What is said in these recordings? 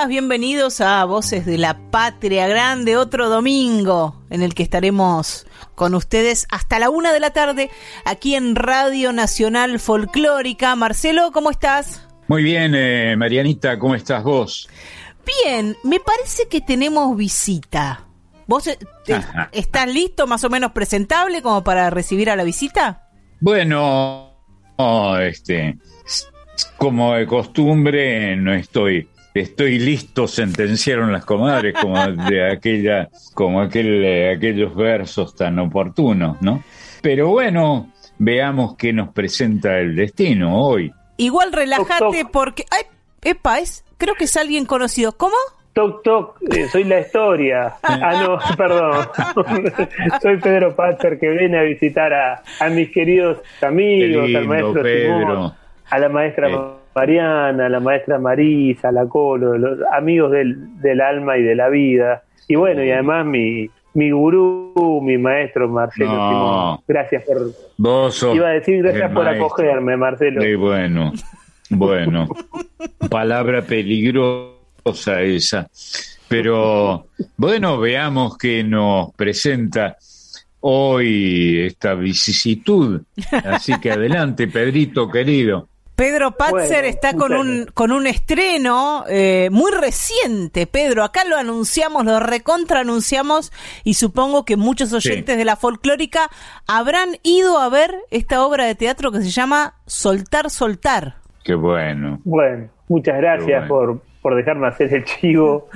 Bienvenidas, bienvenidos a Voces de la Patria Grande, otro domingo en el que estaremos con ustedes hasta la una de la tarde aquí en Radio Nacional Folclórica. Marcelo, ¿cómo estás? Muy bien, eh, Marianita, ¿cómo estás vos? Bien, me parece que tenemos visita. ¿Vos eh, estás listo, más o menos presentable como para recibir a la visita? Bueno, este, como de costumbre, no estoy estoy listo, sentenciaron las comadres, como de aquella, como aquel, eh, aquellos versos tan oportunos, ¿no? Pero bueno, veamos qué nos presenta el destino hoy. Igual relájate porque, ay, epa, es, creo que es alguien conocido. ¿Cómo? Toc, toc, eh, soy la historia. Ah, no, perdón. soy Pedro Patzer que viene a visitar a, a mis queridos amigos, al maestro Pedro. a la maestra eh, Mariana, la maestra Marisa, la Colo, los amigos del, del alma y de la vida. Y bueno, y además mi, mi gurú, mi maestro Marcelo Simón. Gracias por. Vos Iba a decir gracias por acogerme, Marcelo. Sí, bueno, bueno. Palabra peligrosa esa. Pero bueno, veamos que nos presenta hoy esta vicisitud. Así que adelante, Pedrito querido. Pedro Patzer está con un, con un estreno eh, muy reciente, Pedro. Acá lo anunciamos, lo recontra anunciamos y supongo que muchos oyentes de la folclórica habrán ido a ver esta obra de teatro que se llama Soltar, Soltar. Qué bueno. Bueno, muchas gracias por, por dejarme hacer el chivo.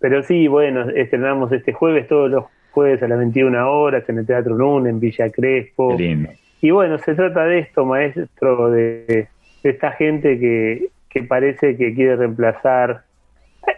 Pero sí, bueno, estrenamos este jueves, todos los jueves a las 21 horas en el Teatro NUN, en Villa Crespo. lindo. Y bueno, se trata de esto, maestro, de esta gente que, que parece que quiere reemplazar.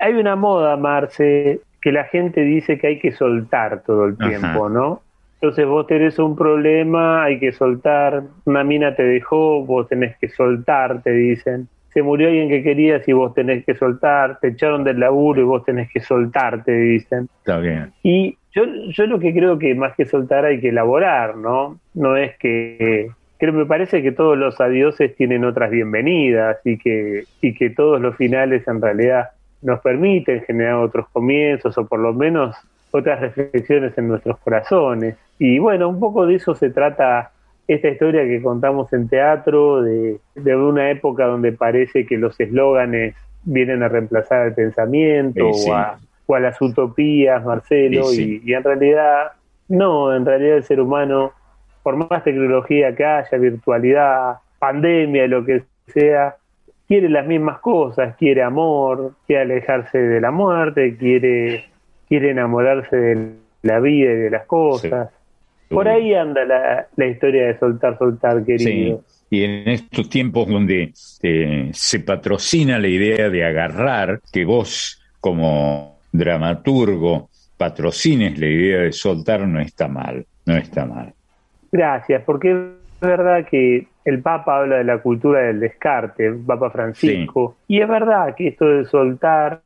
Hay una moda, Marce, que la gente dice que hay que soltar todo el tiempo, ¿no? Entonces vos tenés un problema, hay que soltar, una mina te dejó, vos tenés que soltar, te dicen. Se murió alguien que querías y vos tenés que soltar, te echaron del laburo y vos tenés que soltar, te dicen. Está bien. Y yo, yo lo que creo que más que soltar hay que elaborar, ¿no? No es que creo me parece que todos los adioses tienen otras bienvenidas y que, y que todos los finales en realidad nos permiten generar otros comienzos o por lo menos otras reflexiones en nuestros corazones. Y bueno, un poco de eso se trata esta historia que contamos en teatro, de, de una época donde parece que los eslóganes vienen a reemplazar el pensamiento O, a, o, a, las utopías, Marcelo, y, y en realidad no, en realidad el ser humano por más tecnología que haya, virtualidad, pandemia, lo que sea, quiere las mismas cosas, quiere amor, quiere alejarse de la muerte, quiere, quiere enamorarse de la vida y de las cosas. Por ahí anda la, la, historia de soltar, soltar, querido. Sí. Y en estos tiempos donde eh, se patrocina la idea de agarrar, que vos como dramaturgo patrocines la idea de soltar, no está mal, no está mal. Gracias, porque es verdad que el Papa habla de la cultura del descarte, Papa Francisco, sí. y es verdad que esto de soltar,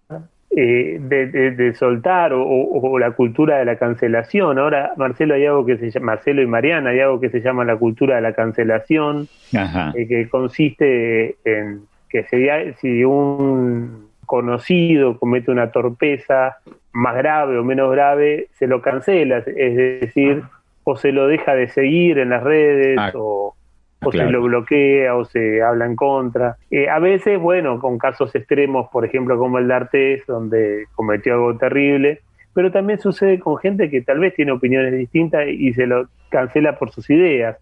eh, de, de, de, soltar o, o, la cultura de la cancelación, ahora Marcelo hay algo que se llama, Marcelo y Mariana hay algo que se llama la cultura de la cancelación, eh, que consiste en que sería, si un conocido comete una torpeza más grave o menos grave, se lo cancela, es decir, o se lo deja de seguir en las redes ah, o, o claro. se lo bloquea o se habla en contra. Eh, a veces, bueno, con casos extremos, por ejemplo, como el de Artés, donde cometió algo terrible, pero también sucede con gente que tal vez tiene opiniones distintas y se lo cancela por sus ideas.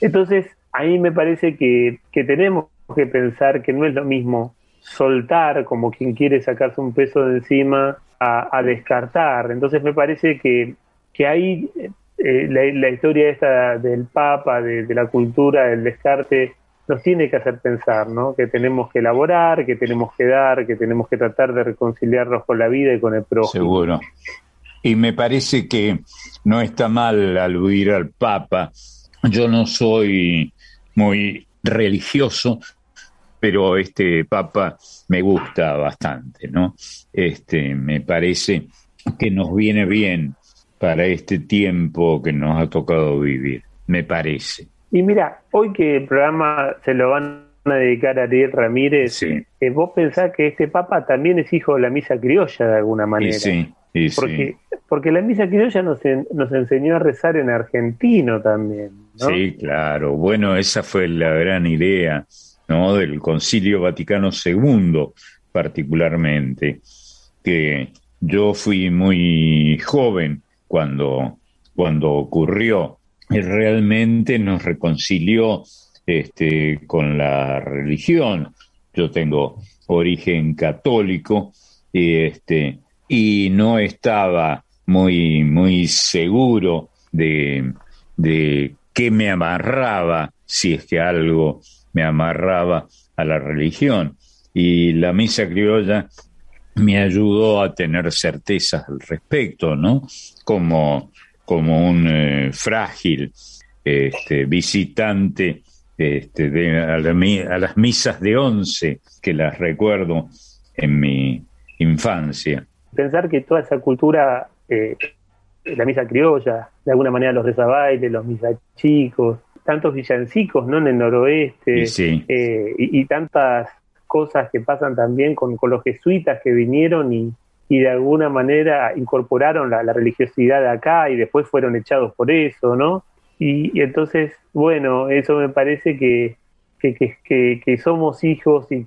Entonces, ahí me parece que, que tenemos que pensar que no es lo mismo soltar, como quien quiere sacarse un peso de encima, a, descartar. Entonces me parece que, que ahí eh, la, historia esta del Papa, de, la cultura, del descarte, nos tiene que hacer pensar, ¿no? Que tenemos que elaborar, que tenemos que dar, que tenemos que tratar de reconciliarnos con la vida y con el prójimo. Seguro. Y me parece que no está mal aludir al Papa. Yo no soy muy religioso, pero este Papa me gusta bastante, ¿no? Este, me parece que nos viene bien para este tiempo que nos ha tocado vivir, me parece. Y mira, hoy que el programa se lo van a dedicar a Ariel Ramírez, eh, vos pensás que este Papa también es hijo de la misa criolla de alguna manera. sí, porque, porque la misa criolla nos, nos enseñó a rezar en argentino también. Sí, claro. Bueno, esa fue la gran idea ¿no? del Concilio Vaticano II, particularmente, que yo fui muy joven cuando, cuando ocurrió realmente nos reconcilió este, con la religión. Yo tengo origen católico y, este, y no estaba muy, muy seguro de, de qué me amarraba, si es que algo me amarraba a la religión. Y la misa criolla me ayudó a tener certezas al respecto, ¿no? Como, como un eh, frágil este, visitante este, de, a, las misas de once, que las recuerdo en mi infancia. Pensar que toda esa cultura, eh, la misa criolla, de alguna manera los rezabailes, los misachicos, tantos villancicos ¿no? en el noroeste eh, y, tantas cosas que pasan también con, los jesuitas que vinieron y, y de alguna manera incorporaron la, religiosidad de acá y después fueron echados por eso, ¿no? Y, entonces, bueno, eso me parece que, que, que, somos hijos y,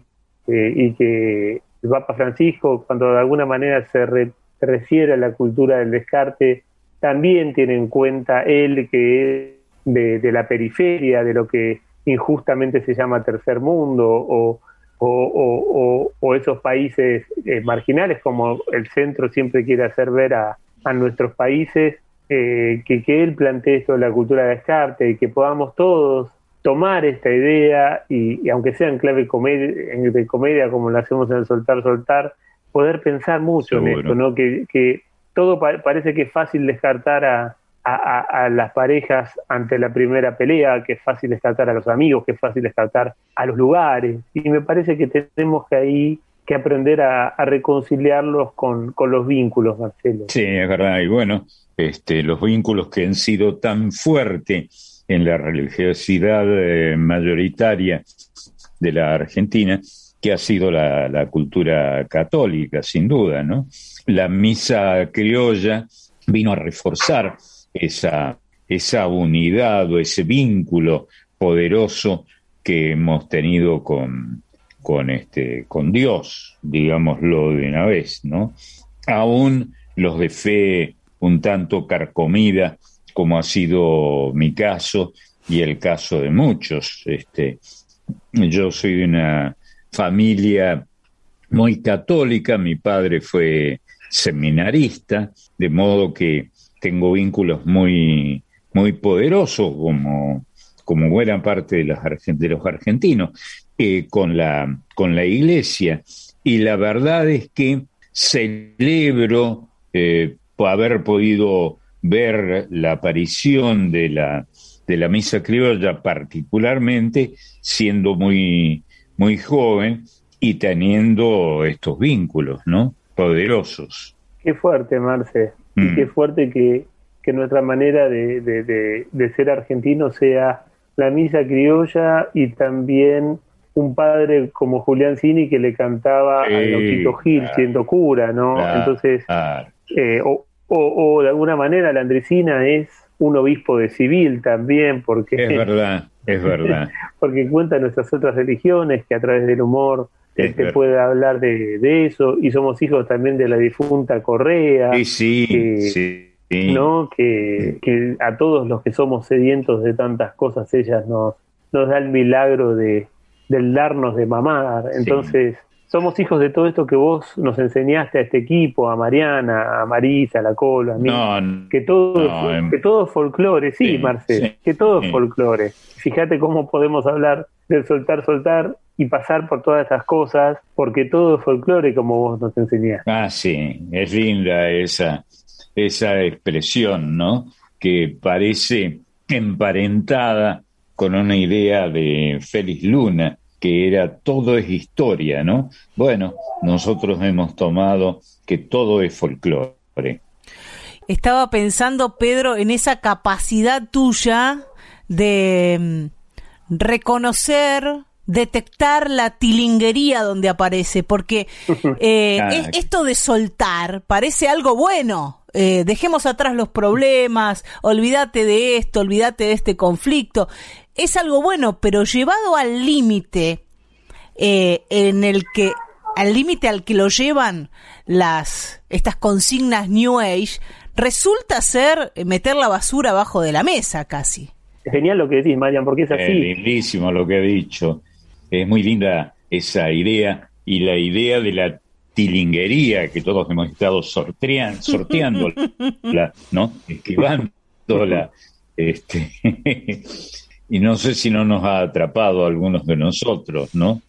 y que el Papa Francisco, cuando de alguna manera se, refiere a la cultura del descarte, también tiene en cuenta él que es de, de la periferia, de lo que injustamente se llama tercer mundo o, o, esos países eh, marginales, como el centro siempre quiere hacer ver a, nuestros países, eh, que, que él plantee esto de la cultura de descarte y que podamos todos tomar esta idea y, aunque sea en clave comedia, de comedia como lo hacemos en el Soltar Soltar, poder pensar mucho en esto, ¿no? Que, que todo parece que es fácil descartar a, a, las parejas ante la primera pelea, que es fácil descartar a los amigos, que es fácil descartar a los lugares. Y me parece que tenemos que ahí que aprender a, reconciliarlos con, los vínculos, Marcelo. Sí, es verdad. Y bueno, este, los vínculos que han sido tan fuertes en la religiosidad eh, mayoritaria de la Argentina, que ha sido la cultura católica, sin duda, ¿no? La misa criolla vino a reforzar esa, esa unidad o ese vínculo poderoso que hemos tenido con, con, este, con Dios, digámoslo de una vez, ¿no? Aún los de fe un tanto carcomida, como ha sido mi caso y el caso de muchos. Este, yo soy de una familia muy católica, mi padre fue seminarista, de modo que tengo vínculos muy, muy poderosos, como, como buena parte de los, de los argentinos, eh, con, la, con la iglesia. Y la verdad es que celebro eh, haber podido ver la aparición de la, de la misa criolla, particularmente siendo muy, muy joven y teniendo estos vínculos, ¿no? Poderosos. Qué fuerte, Marce. Y mm. qué fuerte que, nuestra manera de, de, ser argentino sea la misa criolla y también un padre como Julián Cini que le cantaba a Loquito Gil siendo cura, ¿no? Entonces, eh, o, o, de alguna manera la Andresina es un obispo de civil también, porque... Es verdad, es verdad. porque cuenta nuestras otras religiones que a través del humor se puede hablar de, eso y somos hijos también de la difunta Correa. Sí, sí, sí. ¿no? Que, que, a todos los que somos sedientos de tantas cosas, ellas nos, nos da el milagro de, del darnos de mamar. Entonces, somos hijos de todo esto que vos nos enseñaste a este equipo, a Mariana, a Marisa, a la Colo, a mí, que todo, em, que todo es folclore, sí, Marcel, que todo es folclore. Fíjate cómo podemos hablar del soltar, soltar y pasar por todas esas cosas, porque todo es folclore como vos nos enseñaste. Ah, sí, es linda esa, esa expresión, ¿no? Que parece emparentada con una idea de Félix Luna, que era todo es historia, ¿no? Bueno, nosotros hemos tomado que todo es folclore. Estaba pensando, Pedro, en esa capacidad tuya de mm, reconocer, detectar la tilinguería donde aparece, porque eh, ah, esto de soltar parece algo bueno. Eh, dejemos atrás los problemas, olvídate de esto, olvídate de este conflicto. Es algo bueno, pero llevado al límite eh, en el que al límite al que lo llevan las estas consignas New Age resulta ser meter la basura abajo de la mesa casi. Es genial lo que decís, Marian, porque es así. Es lindísimo lo que he dicho. Es muy linda esa idea y la idea de la tilinguería que todos hemos estado sorteando, sorteando, ¿no? Esquivándola. Este, y no sé si no nos ha atrapado algunos de nosotros, ¿no?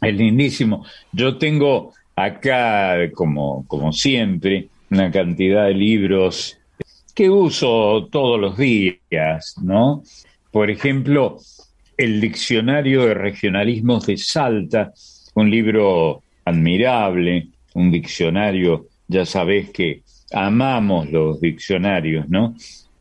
Es lindísimo. Yo tengo acá, como, como siempre, una cantidad de libros que uso todos los días, ¿no? Por ejemplo, el Diccionario de Regionalismos de Salta, un libro admirable, un diccionario, ya sabés que amamos los diccionarios, ¿no?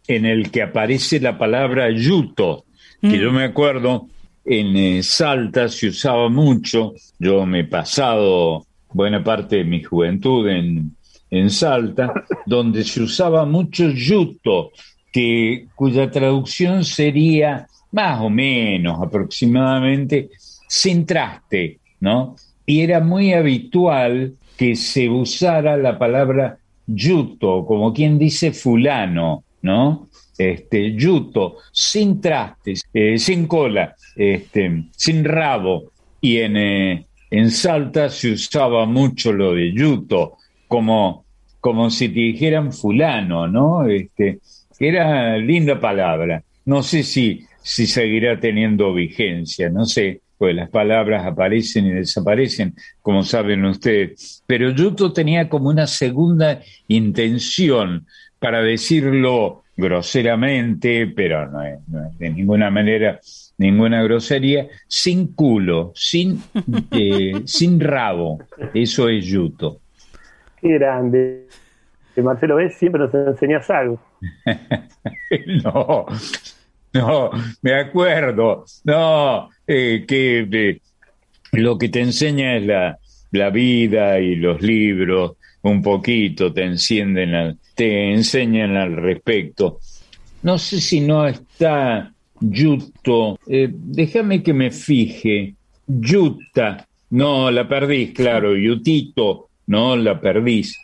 En el que aparece la palabra yuto, que yo mm. me acuerdo en eh, Salta se usaba mucho, yo me he pasado buena parte de mi juventud en, en Salta, donde se usaba mucho yuto, que, cuya traducción sería más o menos aproximadamente sin traste, ¿no? y era muy habitual que se usara la palabra yuto, como quien dice fulano, ¿no? Este, yuto, sin trastes, eh, sin cola, este, sin rabo. Y en, eh, en Salta se usaba mucho lo de yuto, como, como si te dijeran fulano, ¿no? Este, era linda palabra. No sé si, si seguirá teniendo vigencia, no sé pues las palabras aparecen y desaparecen, como saben ustedes. Pero Yuto tenía como una segunda intención para decirlo groseramente, pero no es, de ninguna manera ninguna grosería, sin culo, sin, eh, sin rabo. Eso es Yuto. Qué grande. Marcelo, ¿ves? Siempre nos enseñas algo. no, no, me acuerdo. No, eh, que lo que te enseña es la, la, vida y los libros, un poquito te encienden, te enseñan al respecto. No sé si no está Yuto, eh, déjame que me fije. Yuta, no, la perdís, claro, Yutito, no, la perdís.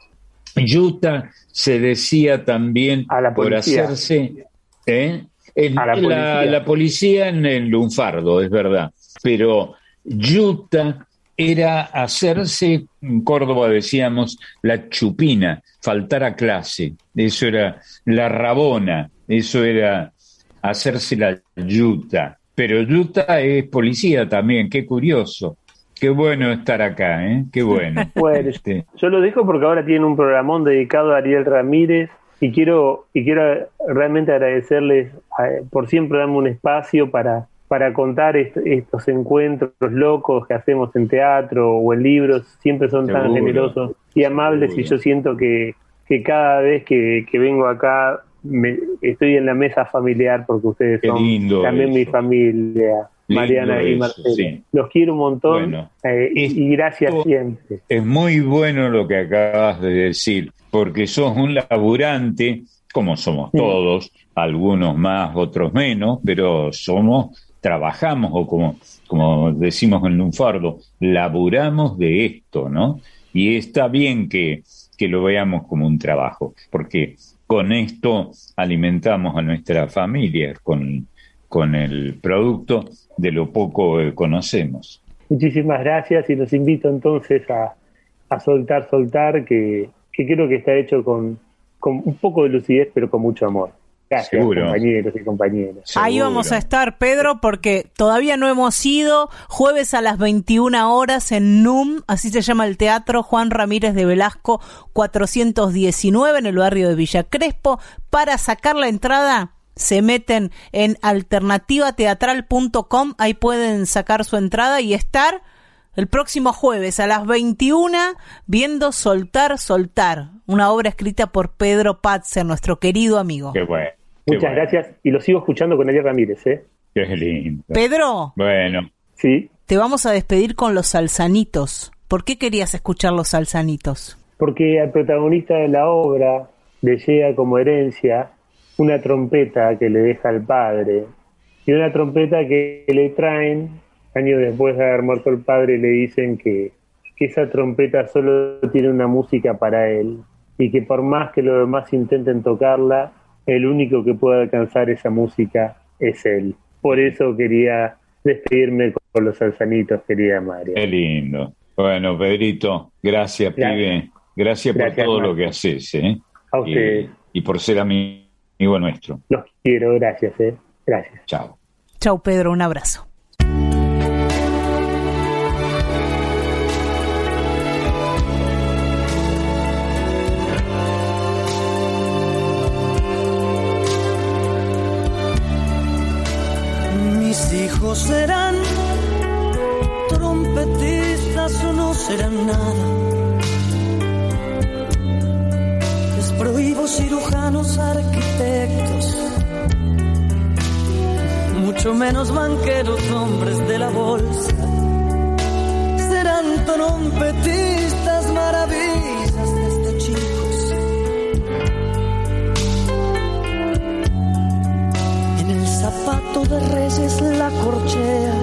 Yuta se decía también por hacerse, ¿eh? la, policía. en el lunfardo, es verdad. Pero yuta era hacerse, en Córdoba decíamos, la chupina, faltar a clase. Eso era la rabona, eso era hacerse la yuta. Pero yuta es policía también, qué curioso. Qué bueno estar acá, ¿eh? Qué bueno. bueno este. Yo lo dejo porque ahora tiene un programón dedicado a Ariel Ramírez y quiero y quiero realmente agradecerles por siempre darme un espacio para para contar estos encuentros locos que hacemos en teatro o en libros, siempre son tan generosos y amables y yo siento que, que cada vez que, vengo acá me, estoy en la mesa familiar porque ustedes son también mi familia. Mariana y Marcelo. Los quiero un montón eh, y gracias siempre. Es muy bueno lo que acabas de decir porque sos un laburante, como somos todos, algunos más, otros menos, pero somos, trabajamos, o como, como decimos en Lunfardo, laburamos de esto, ¿no? Y está bien que, que lo veamos como un trabajo, porque con esto alimentamos a nuestra familia, con, con el producto de lo poco que conocemos. Muchísimas gracias y los invito entonces a, soltar, soltar, que, que creo que está hecho con, con un poco de lucidez, pero con mucho amor. Gracias, compañeros y compañeras. Ahí vamos a estar, Pedro, porque todavía no hemos ido. Jueves a las 21 horas en NUM, así se llama el teatro Juan Ramírez de Velasco 419 en el barrio de Villa Crespo. Para sacar la entrada, se meten en alternativateatral.com, ahí pueden sacar su entrada y estar el próximo jueves a las 21 viendo Soltar, Soltar, una obra escrita por Pedro Patzer, nuestro querido amigo. Qué bueno. Muchas gracias y lo sigo escuchando con Ariel Ramírez, ¿eh? Qué lindo. Pedro. Bueno. Sí. Te vamos a despedir con los salsanitos. ¿Por qué querías escuchar los salsanitos? Porque al protagonista de la obra le llega como herencia una trompeta que le deja el padre y una trompeta que le traen años después de haber muerto el padre le dicen que, que esa trompeta solo tiene una música para él y que por más que los demás intenten tocarla, el único que puede alcanzar esa música es él. Por eso quería despedirme con los salsanitos, querida María. Qué lindo. Bueno, Pedrito, gracias, pibe. Gracias, por todo lo que haces, ¿eh? A usted. Y, por ser amigo nuestro. Los quiero, gracias, ¿eh? Gracias. Chao. Chao, Pedro, un abrazo. Hijos serán trompetistas o no serán nada. Les prohíbo cirujanos, arquitectos, mucho menos banqueros, hombres de la bolsa. Serán trompetistas, maravillas de reyes la corchea.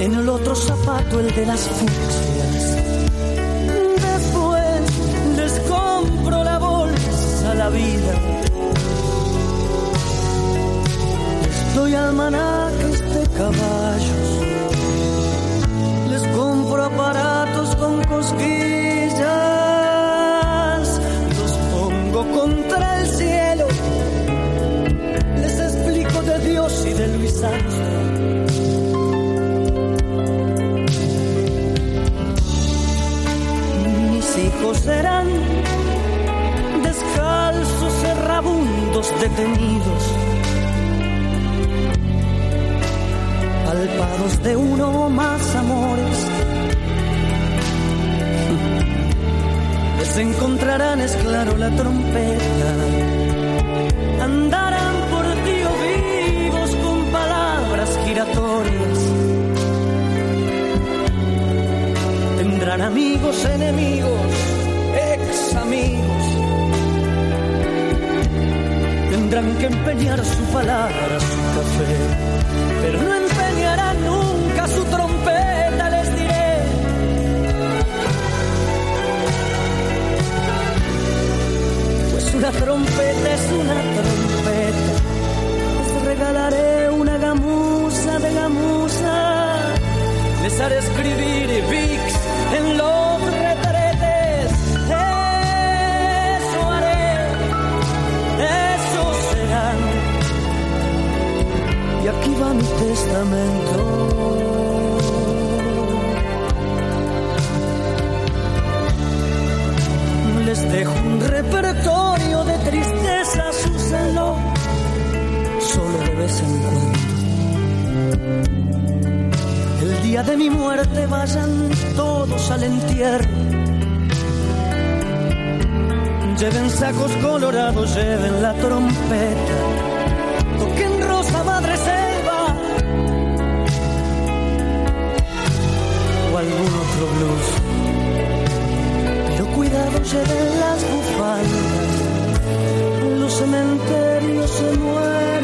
En el otro zapato el de las fucsias. Después les compro la bolsa la vida. Les doy almanaques de caballos. Les compro aparatos con cosquillas. Mis hijos serán descalzos, errabundos, detenidos, palpados de uno o más amores. Les encontrarán, es claro, la trompeta. Andarán amigos, enemigos, ex amigos. Tendrán que empeñar su palabra, su café, pero no empeñarán nunca su trompeta, les diré. Pues una trompeta es una trompeta. Les regalaré una gamuza de gamuza. Les haré escribir Vix en los retretes. Eso haré, eso serán. Y aquí va mi testamento. Les dejo un repertorio de tristezas, úsenlo solo de vez en cuando. Día de mi muerte vayan todos al entierro. Lleven sacos colorados, lleven la trompeta. Toquen Rosa Madre Selva. O algún otro blues. Pero cuidado, lleven las bufandas. Los cementerios se muere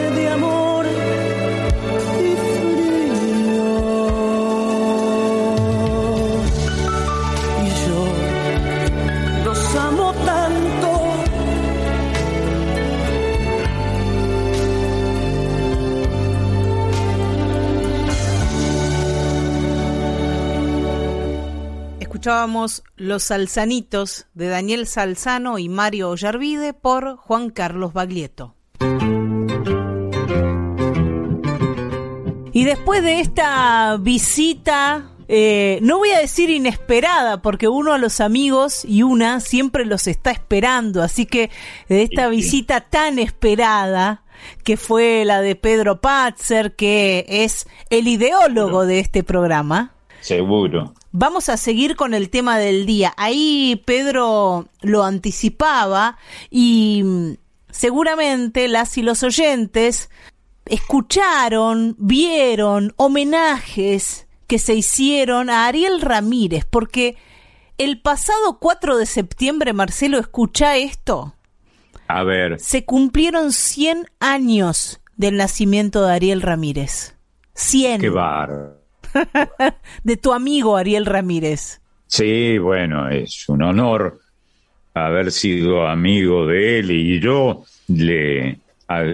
escuchábamos Los Salsanitos de Daniel Salzano y Mario Ollarvide por Juan Carlos Baglietto. Y después de esta visita eh, no voy a decir inesperada, porque uno a los amigos y una siempre los está esperando. Así que de esta visita tan esperada, que fue la de Pedro Patzer, que es el ideólogo de este programa. Seguro. Vamos a seguir con el tema del día. Ahí Pedro lo anticipaba y mm, seguramente las y los oyentes escucharon, vieron homenajes que se hicieron a Ariel Ramírez, porque el pasado 4 de septiembre, Marcelo, escucha esto. A ver. Se cumplieron 100 años del nacimiento de Ariel Ramírez. 100. Qué bar. de tu amigo Ariel Ramírez. Sí, bueno, es un honor haber sido amigo de él y yo le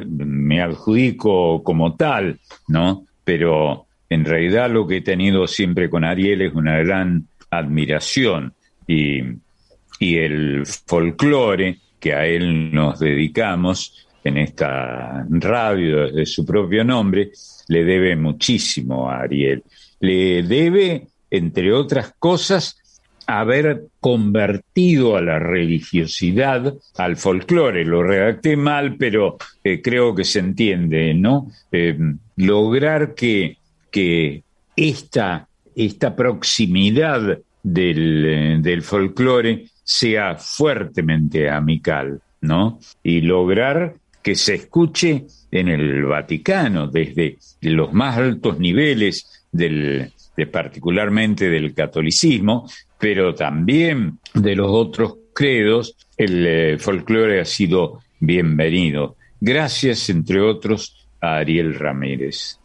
me adjudico como tal, ¿no? Pero en realidad lo que he tenido siempre con Ariel es una gran admiración y, y el folclore que a él nos dedicamos en esta radio desde su propio nombre, le debe muchísimo a Ariel. Le debe, entre otras cosas, haber convertido a la religiosidad al folclore. Lo redacté mal, pero eh, creo que se entiende, ¿no? Eh, lograr que, que esta, esta proximidad del, eh, del folclore sea fuertemente amical, ¿no? Y lograr que se escuche en el Vaticano, desde los más altos niveles del, de particularmente del catolicismo, pero también de los otros credos, el eh, folclore ha sido bienvenido. Gracias, entre otros, a Ariel Ramírez.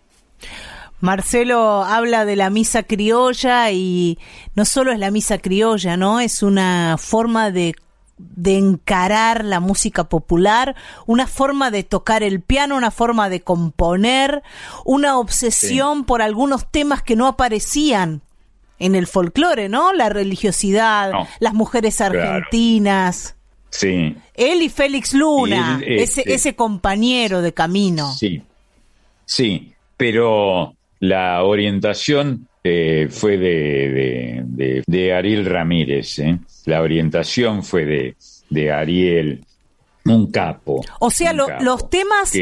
Marcelo habla de la misa criolla y no solo es la misa criolla, ¿no? Es una forma de de encarar la música popular, una forma de tocar el piano, una forma de componer, una obsesión por algunos temas que no aparecían en el folclore, ¿no? La religiosidad, las mujeres argentinas. Sí. Él y Félix Luna, ese, este ese compañero de camino. Sí, sí, pero la orientación eh, fue de, de, Ariel Ramírez. ¿eh? La orientación fue de, de Ariel, un capo. O sea, los temas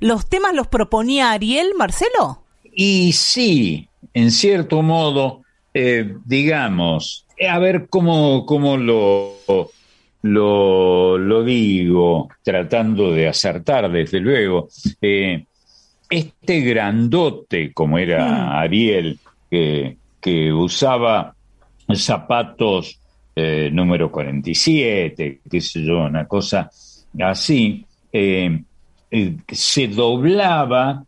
los temas los proponía Ariel, Marcelo. Y sí, en cierto modo, eh, digamos, a ver cómo, cómo lo, lo, lo, digo, tratando de acertar, desde luego. este grandote, como era mm. Ariel, que, usaba zapatos eh, número 47, qué sé yo, una cosa así, eh, eh, se doblaba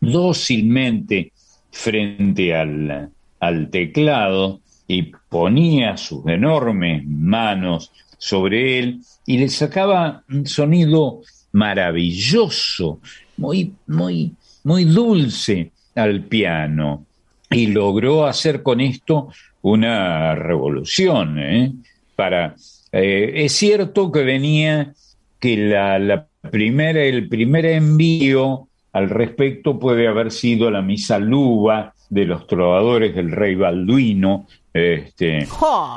dócilmente frente al, al teclado y ponía sus enormes manos sobre él y le sacaba un sonido maravilloso, muy, muy, muy dulce al piano y logró hacer con esto una revolución. ¿eh? Para, eh, es cierto que venía que la, primera, el primer envío al respecto puede haber sido la misa luba de los trovadores del rey Balduino, este,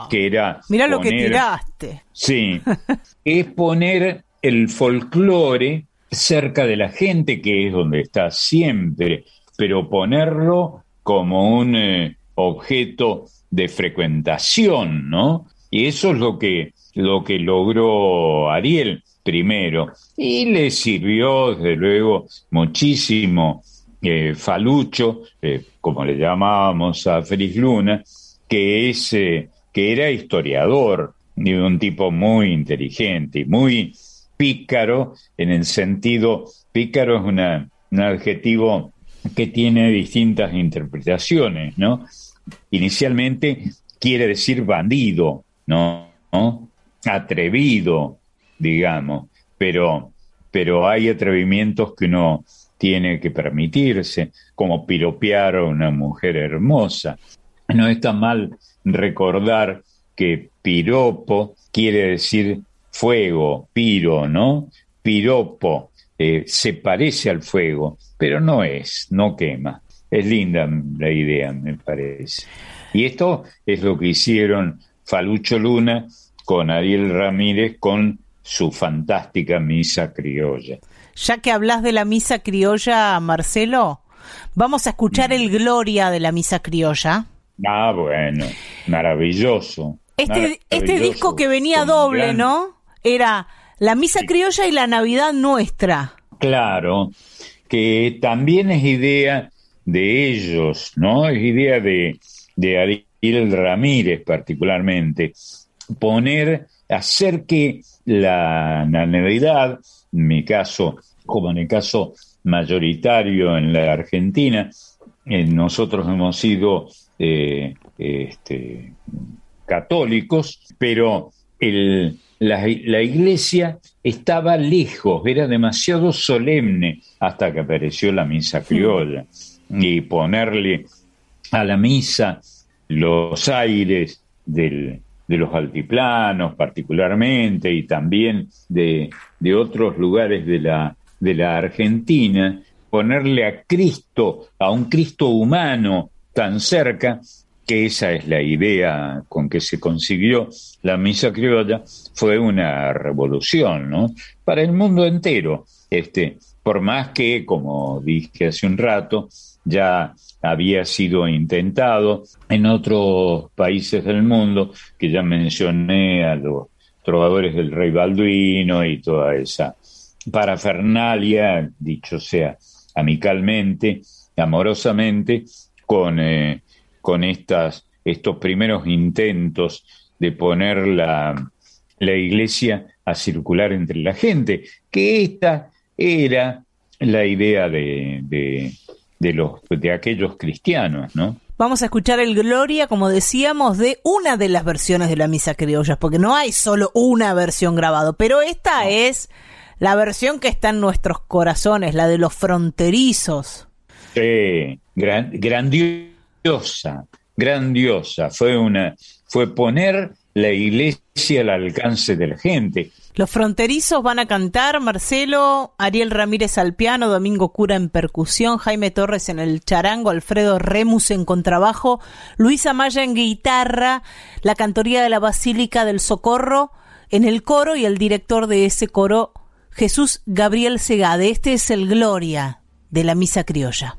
que era... Mira lo que tiraste. Sí, es poner el folclore cerca de la gente, que es donde está siempre, pero ponerlo como un eh, objeto de frecuentación, ¿no? Y eso es lo que, lo que logró Ariel primero. Y le sirvió, desde luego, muchísimo eh, Falucho, eh, como le llamábamos a Félix Luna, que, es, que era historiador, y un tipo muy inteligente y muy pícaro, en el sentido, pícaro es una, un adjetivo que tiene distintas interpretaciones, ¿no? Inicialmente quiere decir bandido, ¿no? Atrevido, digamos, pero, pero hay atrevimientos que uno tiene que permitirse, como piropear a una mujer hermosa. no está mal recordar que piropo quiere decir fuego, piro, ¿no? Piropo eh, se parece al fuego, pero no es, no quema. Es linda la idea, me parece. Y esto es lo que hicieron Falucho Luna con Ariel Ramírez con su fantástica misa criolla. Ya que hablas de la misa criolla, Marcelo, vamos a escuchar el Gloria de la misa criolla. Ah, bueno, maravilloso. Este, este disco que venía doble, ¿no? Era la misa criolla y la Navidad nuestra. Claro, que también es idea de ellos, ¿no? Es idea de, de Ariel Ramírez particularmente, poner, hacer que la, Navidad, en mi caso, como en el caso mayoritario en la Argentina, eh, nosotros hemos sido eh, este, católicos, pero el, la, la, iglesia estaba lejos, era demasiado solemne hasta que apareció la misa criolla y ponerle a la misa los aires del, de los altiplanos particularmente y también de, de otros lugares de la, de la Argentina, ponerle a Cristo, a un Cristo humano tan cerca, que esa es la idea con que se consiguió la misa criolla, fue una revolución, ¿no? Para el mundo entero, este, por más que, como dije hace un rato, ya había sido intentado en otros países del mundo, que ya mencioné a los trovadores del rey Balduino y toda esa parafernalia, dicho sea amicalmente, amorosamente, con, eh, con estas, estos primeros intentos de poner la, la iglesia a circular entre la gente, que esta era la idea de, de, los, de aquellos cristianos, ¿no? Vamos a escuchar el Gloria, como decíamos, de una de las versiones de la Misa Criolla, porque no hay solo una versión grabada, pero esta es la versión que está en nuestros corazones, la de los fronterizos. Sí, grandiosa, grandiosa. Fue una, fue poner la iglesia al alcance de la gente. Los fronterizos van a cantar Marcelo, Ariel Ramírez al piano, Domingo Cura en percusión, Jaime Torres en el charango, Alfredo Remus en contrabajo, Luisa Maya en guitarra, la cantoría de la Basílica del Socorro en el coro y el director de ese coro, Jesús Gabriel Segade. Este es el Gloria de la Misa Criolla.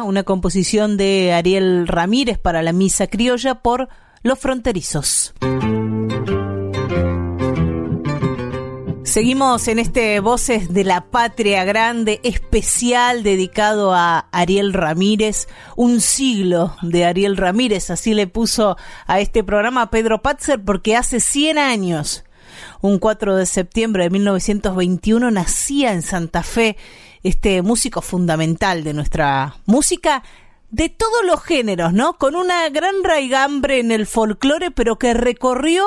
Una composición de Ariel Ramírez para la Misa Criolla por Los Fronterizos. Seguimos en este Voces de la Patria Grande especial dedicado a Ariel Ramírez, un siglo de Ariel Ramírez, así le puso a este programa Pedro Patzer porque hace 100 años, un 4 de septiembre de 1921, nacía en Santa Fe este músico fundamental de nuestra música de todos los géneros, ¿no? Con una gran raigambre en el folclore, pero que recorrió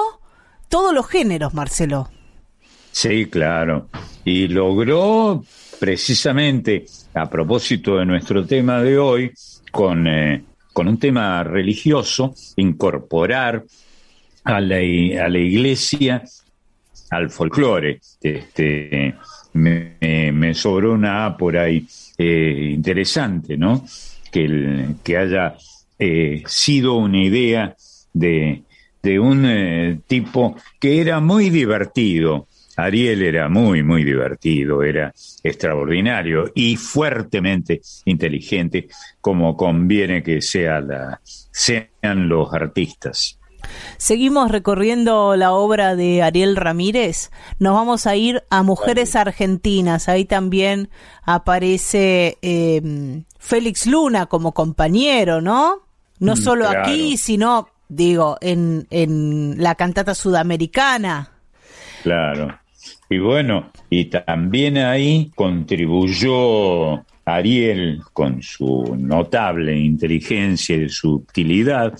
todos los géneros, Marcelo. Sí, claro. Y logró precisamente, a propósito de nuestro tema de hoy, con, eh, con un tema religioso, incorporar a la, a la iglesia al folclore. Este, me, me, sobró una A por ahí eh, interesante, ¿no? Que, el, que haya eh, sido una idea de, de un tipo que era muy divertido, Ariel era muy, muy divertido, era extraordinario y fuertemente inteligente, como conviene que sea la, sean los artistas. Seguimos recorriendo la obra de Ariel Ramírez. Nos vamos a ir a Mujeres Argentinas. Ahí también aparece em, Félix Luna como compañero, ¿no? No mm, solo aquí, sino, digo, en, en la cantata sudamericana. Claro. Y bueno, y también ahí contribuyó Ariel con su notable inteligencia y subtilidad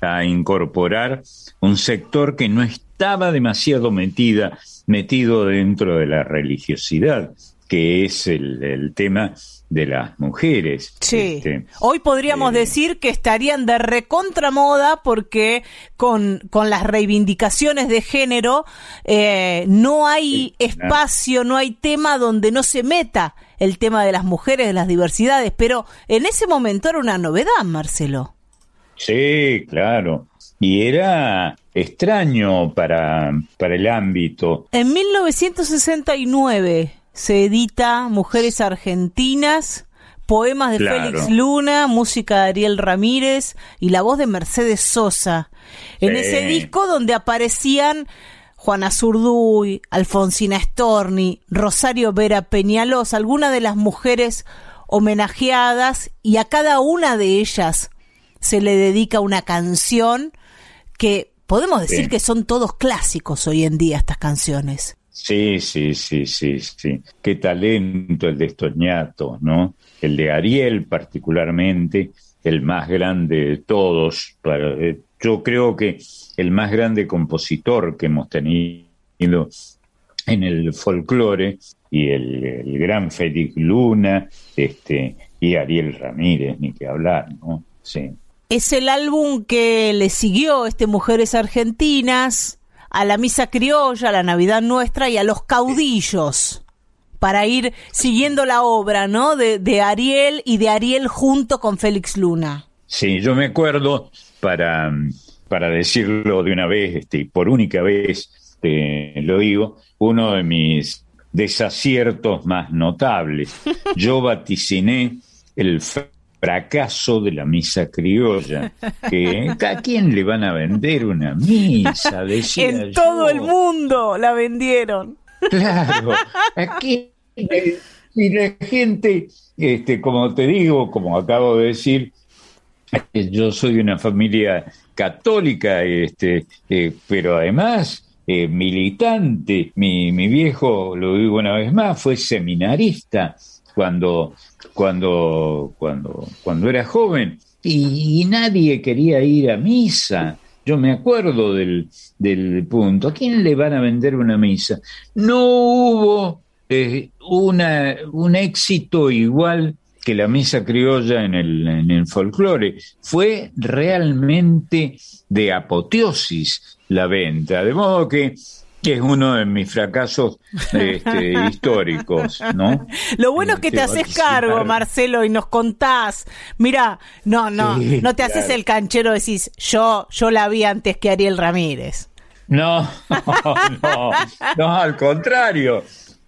a incorporar un sector que no estaba demasiado metida, metido dentro de la religiosidad, que es el, tema de las mujeres. Sí. Este, Hoy podríamos eh, decir que estarían de recontramoda porque con, con las reivindicaciones de género eh, no hay espacio, no hay tema donde no se meta el tema de las mujeres, de las diversidades, pero en ese momento era una novedad, Marcelo. Sí, claro. Y era extraño para, para el ámbito. En 1969 se edita Mujeres Argentinas, poemas de Félix Luna, música de Ariel Ramírez y la voz de Mercedes Sosa. En ese disco donde aparecían Juana Zurduy, Alfonsina Storni, Rosario Vera Peñalos, algunas de las mujeres homenajeadas y a cada una de ellas se le dedica una canción que podemos decir que son todos clásicos hoy en día estas canciones. Sí, sí, sí, sí, sí. Qué talento el de Estoñato, ¿no? El de Ariel particularmente, el más grande de todos. Eh, yo creo que el más grande compositor que hemos tenido en el folclore y el, gran Félix Luna este, y Ariel Ramírez, ni que hablar, ¿no? Sí. Es el álbum que le siguió este Mujeres Argentinas, a la Misa Criolla, a la Navidad Nuestra y a los Caudillos, para ir siguiendo la obra, ¿no? De, de Ariel y de Ariel junto con Félix Luna. Sí, yo me acuerdo, para, para decirlo de una vez, este, por única vez este, lo digo, uno de mis desaciertos más notables. Yo vaticiné el fracaso de la misa criolla. Que, ¿A quién le van a vender una misa? Decía en todo el mundo la vendieron. Claro, aquí y la gente, este, como te digo, como acabo de decir, yo soy de una familia católica, este, eh, pero además eh, militante. Mi, mi viejo, lo digo una vez más, fue seminarista cuando, cuando, cuando, cuando era joven y, nadie quería ir a misa. Yo me acuerdo del, del, punto. ¿A quién le van a vender una misa? No hubo eh, una, un éxito igual que la misa criolla en el, en el folclore. Fue realmente de apoteosis la venta. De modo que que es uno de mis fracasos este, históricos, ¿no? Lo bueno es que te este, haces cargo, Marcelo, y nos contás. Mira, no, no, no te haces el canchero, decís, yo, yo la vi antes que Ariel Ramírez. No, no, no, al contrario,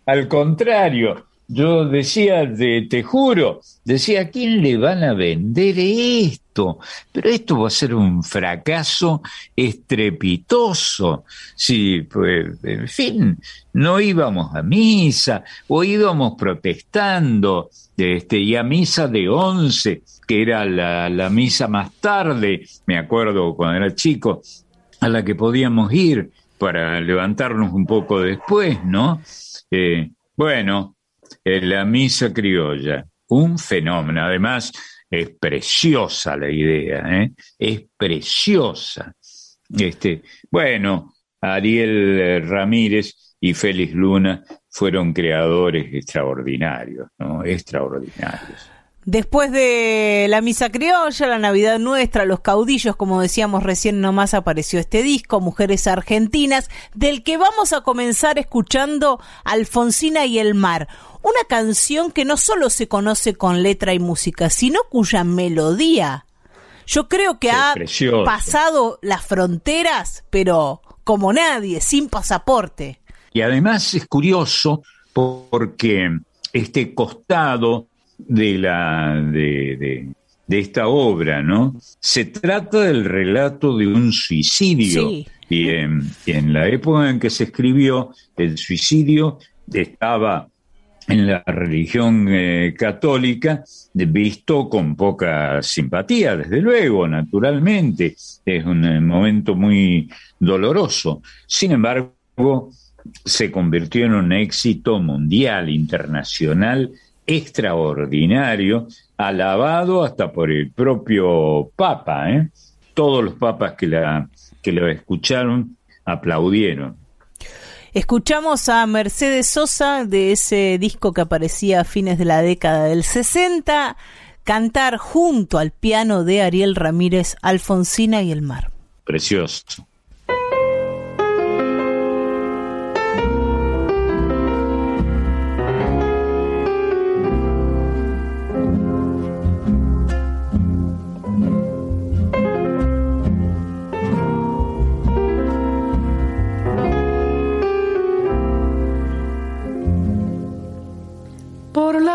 al contrario. Yo decía, te juro, decía, ¿a quién le van a vender esto? Pero esto va a ser un fracaso estrepitoso. Sí, pues, en fin, no íbamos a misa o íbamos protestando, este, y a misa de once, que era la, la misa más tarde, me acuerdo cuando era chico, a la que podíamos ir para levantarnos un poco después, ¿no? Eh, bueno, la misa criolla, un fenómeno. Además, es preciosa la idea, ¿eh? es preciosa. Este, bueno, Ariel Ramírez y Félix Luna fueron creadores extraordinarios, ¿no? Extraordinarios. Después de la misa criolla, la Navidad nuestra, los caudillos, como decíamos recién nomás apareció este disco, Mujeres Argentinas, del que vamos a comenzar escuchando Alfonsina y el mar, una canción que no solo se conoce con letra y música, sino cuya melodía yo creo que ha pasado las fronteras, pero como nadie, sin pasaporte. Y además es curioso porque este costado de la de, de, esta obra, ¿no? Se trata del relato de un suicidio. Y en, en la época en que se escribió, el suicidio estaba en la religión eh, católica visto con poca simpatía, desde luego, naturalmente. Es un eh, momento muy doloroso. Sin embargo, se convirtió en un éxito mundial, internacional, extraordinario, alabado hasta por el propio Papa. ¿eh? Todos los papas que, la, que lo escucharon aplaudieron. Escuchamos a Mercedes Sosa de ese disco que aparecía a fines de la década del 60 cantar junto al piano de Ariel Ramírez Alfonsina y el mar. Precioso.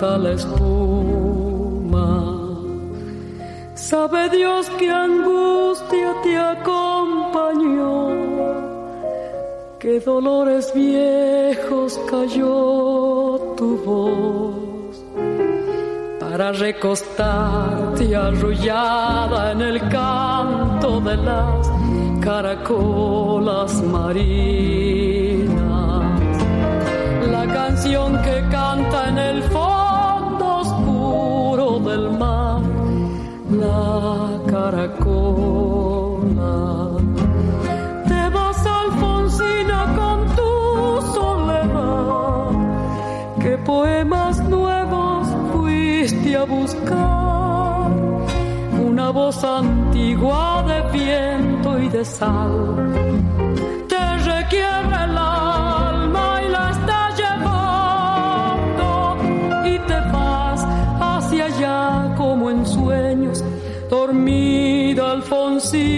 La espuma Sabe Dios que angustia te acompañó, que dolores viejos cayó tu voz para recostarte arrullada en el canto de las caracolas marinas. La canción que canta en el fondo del mar la caracola. Te vas, Alfonsina, con tu soledad. ¿Qué poemas nuevos fuiste a buscar? Una voz antigua de viento y de sal. Dormida Alfonsina,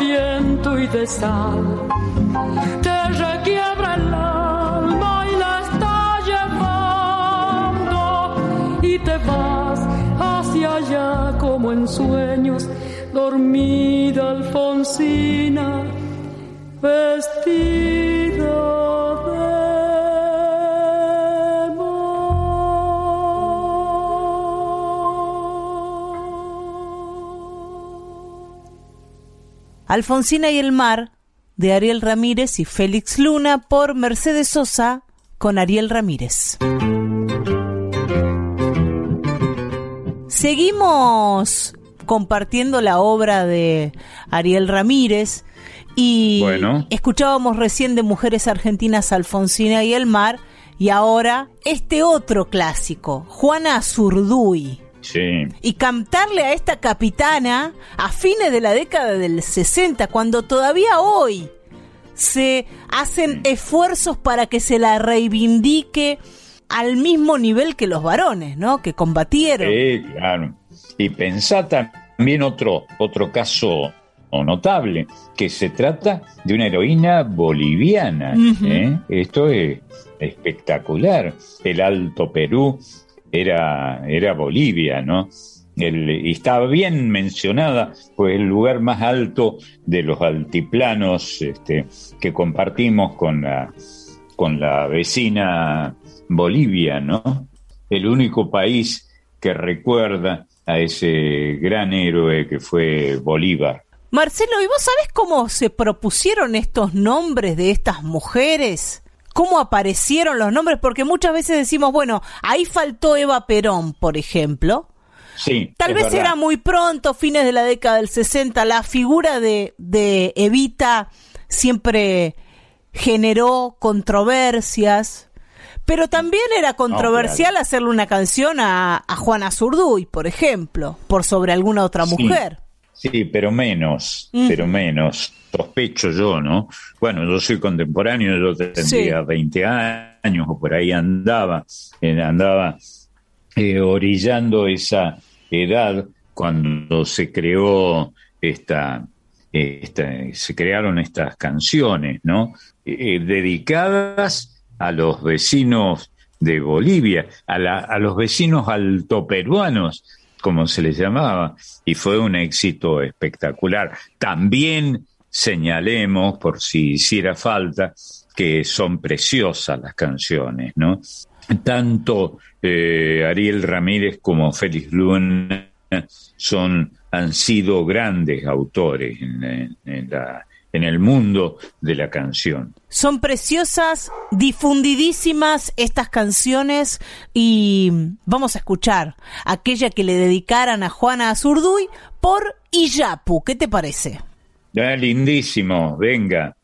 viento y de sal. Te requiebra el alma y la está llevando y te vas hacia allá como en sueños, dormida Alfonsina, vestida Alfonsina y el mar, de Ariel Ramírez y Félix Luna por Mercedes Sosa con Ariel Ramírez. seguimos compartiendo la obra de Ariel Ramírez y escuchábamos recién de Mujeres Argentinas Alfonsina y el Mar y ahora este otro clásico, Juana Zurduy. Sí. Y cantarle a esta capitana a fines de la década del 60, cuando todavía hoy se hacen esfuerzos para que se la reivindique al mismo nivel que los varones, ¿no? Que combatieron. Sí, claro. Y pensá también otro, otro caso notable, que se trata de una heroína boliviana. ¿eh? Esto es espectacular. El Alto Perú era, era Bolivia, ¿no? y estaba bien mencionada, pues el lugar más alto de los altiplanos este, que compartimos con la, con la vecina Bolivia, ¿no? El único país que recuerda a ese gran héroe que fue Bolívar. Marcelo, ¿y vos sabés cómo se propusieron estos nombres de estas mujeres? ¿Cómo aparecieron los nombres? Porque muchas veces decimos, bueno, ahí faltó Eva Perón, por ejemplo. Sí. Tal vez era muy pronto, fines de la década del 60, la figura de, de Evita siempre generó controversias, pero también era controversial hacerle una canción a, Juana Zurduy, por ejemplo, por sobre alguna otra mujer. Sí, pero menos, pero menos. Sospecho yo, ¿no? Bueno, yo soy contemporáneo, yo tendría 20 años o por ahí andaba, eh, andaba eh, orillando esa edad cuando se creó esta, esta se crearon estas canciones, ¿no? Eh, dedicadas a los vecinos de Bolivia, a, la, a los vecinos altoperuanos como se les llamaba, y fue un éxito espectacular. También señalemos, por si hiciera falta, que son preciosas las canciones, ¿no? Tanto eh, Ariel Ramírez como Félix Luna son, han sido grandes autores en, en la en el mundo de la canción. Son preciosas, difundidísimas estas canciones y vamos a escuchar aquella que le dedicaran a Juana Azurduy por Iyapu. ¿Qué te parece? Ah, lindísimo, venga.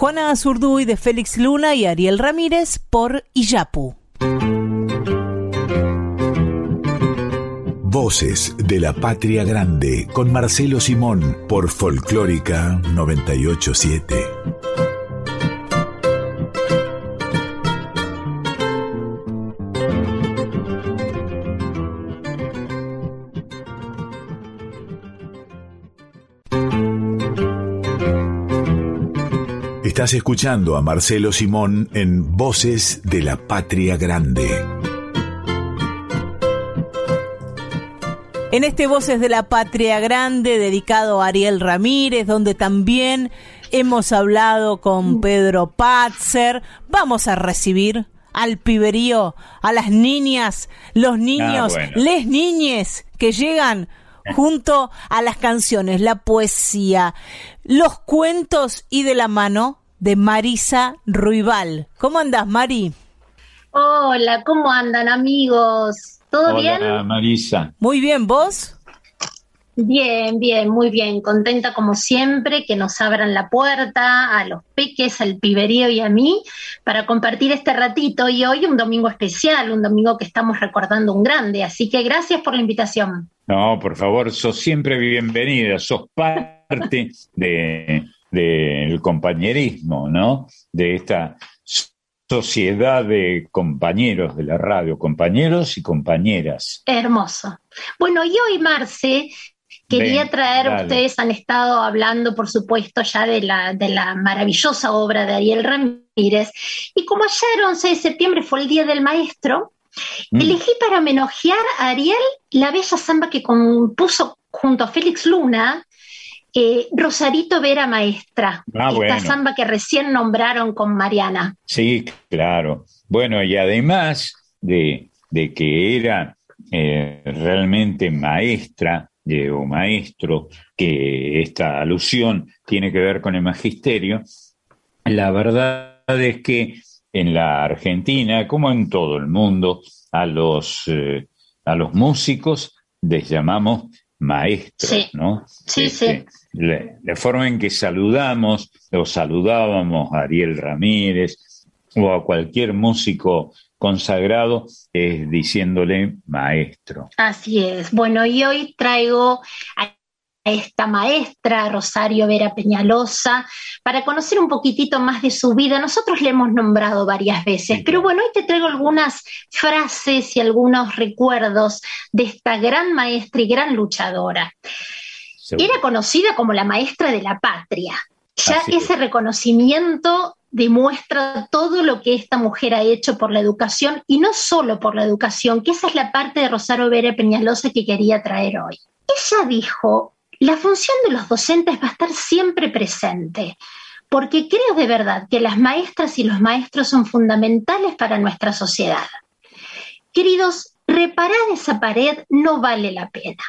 Juana Azurduy de Félix Luna y Ariel Ramírez por Iyapu. Voces de la Patria Grande con Marcelo Simón por Folclórica 987. Estás escuchando a Marcelo Simón en Voces de la Patria Grande. En este Voces de la Patria Grande, dedicado a Ariel Ramírez, donde también hemos hablado con Pedro Patzer, vamos a recibir al piberío, a las niñas, los niños, bueno. les niñes que llegan junto a las canciones, la poesía, los cuentos y de la mano de Marisa Ruibal. ¿Cómo andas, Mari? Hola, ¿cómo andan amigos? ¿Todo Hola, bien? Marisa. Muy bien, ¿vos? Bien, bien, muy bien. Contenta como siempre que nos abran la puerta a los peques, al piberío y a mí para compartir este ratito. Y hoy un domingo especial, un domingo que estamos recordando un grande. Así que gracias por la invitación. No, por favor, sos siempre bienvenida, sos parte de del compañerismo, ¿no? De esta sociedad de compañeros de la radio, compañeros y compañeras. Hermoso. Bueno, y hoy, Marce, quería Ven, traer, dale. ustedes han estado hablando, por supuesto, ya de la, de la maravillosa obra de Ariel Ramírez, y como ayer, 11 de septiembre, fue el Día del Maestro, Mm. elegí para homenajear a Ariel la bella samba que compuso junto a Félix Luna, eh, Rosarito Vera Maestra, Ah, esta bueno. samba que recién nombraron con Mariana. Sí, claro. Bueno, y además de, de que era eh, realmente maestra eh, o maestro, que esta alusión tiene que ver con el magisterio, la verdad es que en la Argentina, como en todo el mundo, a los, eh, a los músicos les llamamos maestros, Sí. ¿no? Sí, Este, La, la forma en que saludamos o saludábamos a Ariel Ramírez o a cualquier músico consagrado es diciéndole maestro. Así es. Bueno, y hoy traigo a esta maestra, Rosario Vera Peñalosa, para conocer un poquitito más de su vida. Nosotros le hemos nombrado varias veces, Sí, pero bueno, hoy te traigo algunas frases y algunos recuerdos de esta gran maestra y gran luchadora. Seguro. Era conocida como la maestra de la patria. Ya Así es. ese reconocimiento demuestra todo lo que esta mujer ha hecho por la educación y no solo por la educación, que esa es la parte de Rosario Vera Peñalosa que quería traer hoy. Ella dijo, la función de los docentes va a estar siempre presente, porque creo de verdad que las maestras y los maestros son fundamentales para nuestra sociedad. Queridos, reparar esa pared no vale la pena.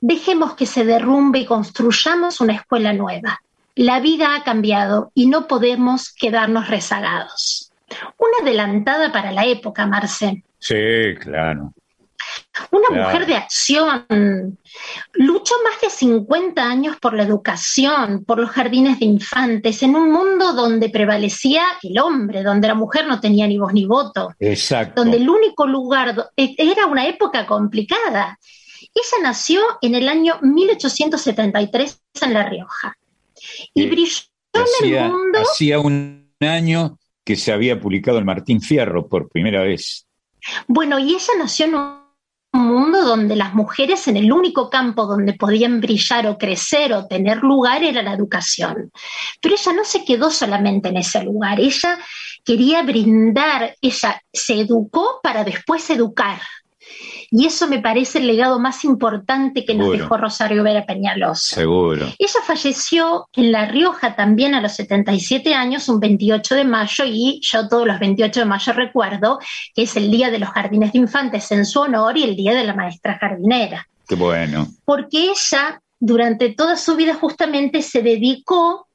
Dejemos que se derrumbe y construyamos una escuela nueva. La vida ha cambiado y no podemos quedarnos rezagados. Una adelantada para la época, Marce. Sí, claro. Una Claro. mujer de acción. Luchó más de 50 años por la educación, por los jardines de infantes, en un mundo donde prevalecía el hombre, donde la mujer no tenía ni voz ni voto, Exacto. donde el único lugar e- era una época complicada. Ella nació en el año 1873 en La Rioja y Sí. brilló en el mundo. hacía un año que se había publicado el Martín Fierro por primera vez. Bueno, y ella nació en un mundo donde las mujeres en el único campo donde podían brillar o crecer o tener lugar era la educación. Pero ella no se quedó solamente en ese lugar, ella quería brindar, ella se educó para después educar. Y eso me parece el legado más importante que nos dejó Rosario Vera Peñalosa. Seguro. Ella falleció en La Rioja también a los 77 años, un 28 de mayo, y yo todos los 28 de mayo recuerdo que es el Día de los Jardines de Infantes en su honor y el Día de la Maestra Jardinera. Qué bueno. Porque ella durante toda su vida justamente se dedicó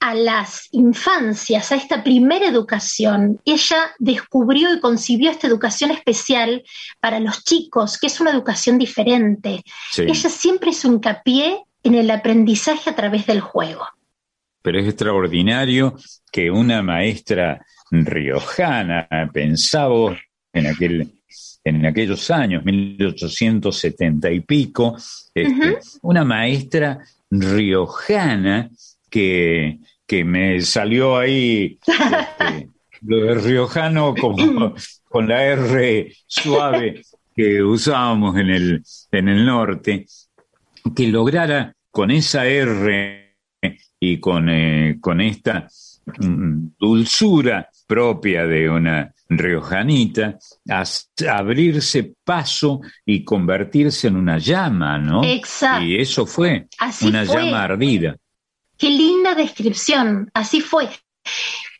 a las infancias, a esta primera educación. Ella descubrió y concibió esta educación especial para los chicos, que es una educación diferente. Ella siempre hizo hincapié en el aprendizaje a través del juego. Pero es extraordinario que una maestra riojana, pensaba en aquel en aquellos años, 1870 y pico, este, una maestra riojana que, que me salió ahí este, lo de riojano como con la R suave que usábamos en el, en el norte, que lograra con esa R y con, eh, con esta mm, dulzura propia de una riojanita, abrirse paso y convertirse en una llama, ¿no? Exacto. Y eso fue una llama ardida. Qué linda descripción, así fue.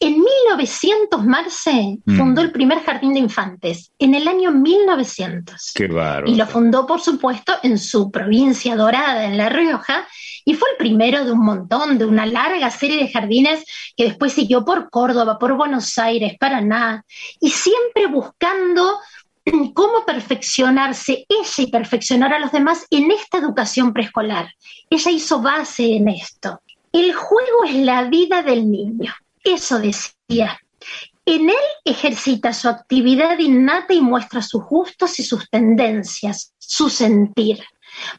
En 1900, Marce mm. fundó el primer jardín de infantes, en el año 1900. Qué bárbaro. Y lo fundó, por supuesto, en su provincia dorada, en La Rioja, y fue el primero de un montón, de una larga serie de jardines que después siguió por Córdoba, por Buenos Aires, Paraná, y siempre buscando cómo perfeccionarse ella y perfeccionar a los demás en esta educación preescolar. Ella hizo base en esto. El juego es la vida del niño, eso decía. En él ejercita su actividad innata y muestra sus gustos y sus tendencias, su sentir.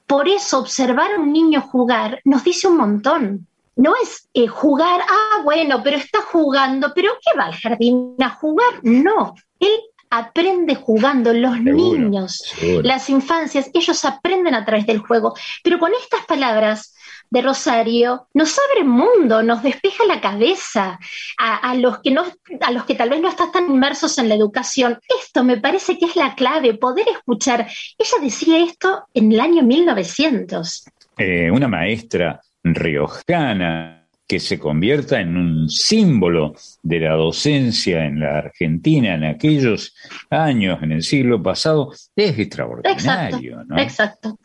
Por eso observar a un niño jugar nos dice un montón. No es eh, jugar, ah, bueno, pero está jugando, pero ¿qué va al jardín a jugar? No, él aprende jugando, los niños, las infancias, ellos aprenden a través del juego. Pero con estas palabras de Rosario nos abre mundo, nos despeja la cabeza a, los que no, a los que tal vez no están tan inmersos en la educación. Esto me parece que es la clave, poder escuchar. Ella decía esto en el año 1900. Eh, una maestra riojana que se convierta en un símbolo de la docencia en la Argentina en aquellos años, en el siglo pasado, es extraordinario. Exacto. exacto.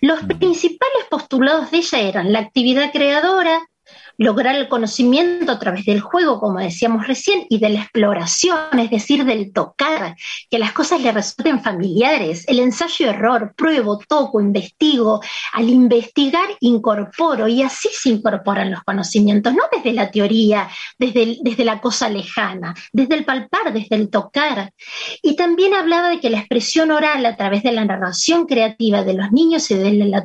Los mm. principales postulados de ella eran la actividad creadora, lograr el conocimiento a través del juego, como decíamos recién, y de la exploración, es decir, del tocar, que las cosas le resulten familiares, el ensayo-error, pruebo, toco, investigo, al investigar incorporo y así se incorporan los conocimientos, no desde la teoría, desde, desde la cosa lejana, desde el palpar, desde el tocar. Y también hablaba de que la expresión oral a través de la narración creativa de los niños y de la,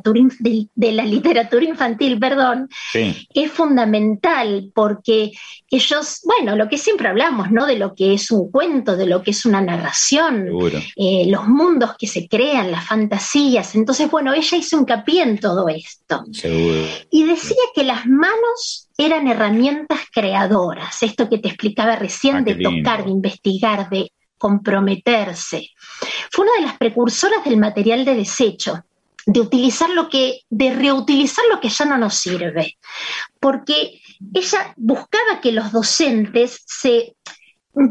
de la literatura infantil, perdón, es fundamental fundamental porque ellos, bueno, lo que siempre hablamos, ¿no? De lo que es un cuento, de lo que es una narración, eh, los mundos que se crean, las fantasías. Entonces, bueno, ella hizo hincapié en todo esto. Y decía que las manos eran herramientas creadoras, esto que te explicaba recién ah, de tocar, de investigar, de comprometerse. Fue una de las precursoras del material de desecho de utilizar lo que, de reutilizar lo que ya no nos sirve, porque ella buscaba que los docentes se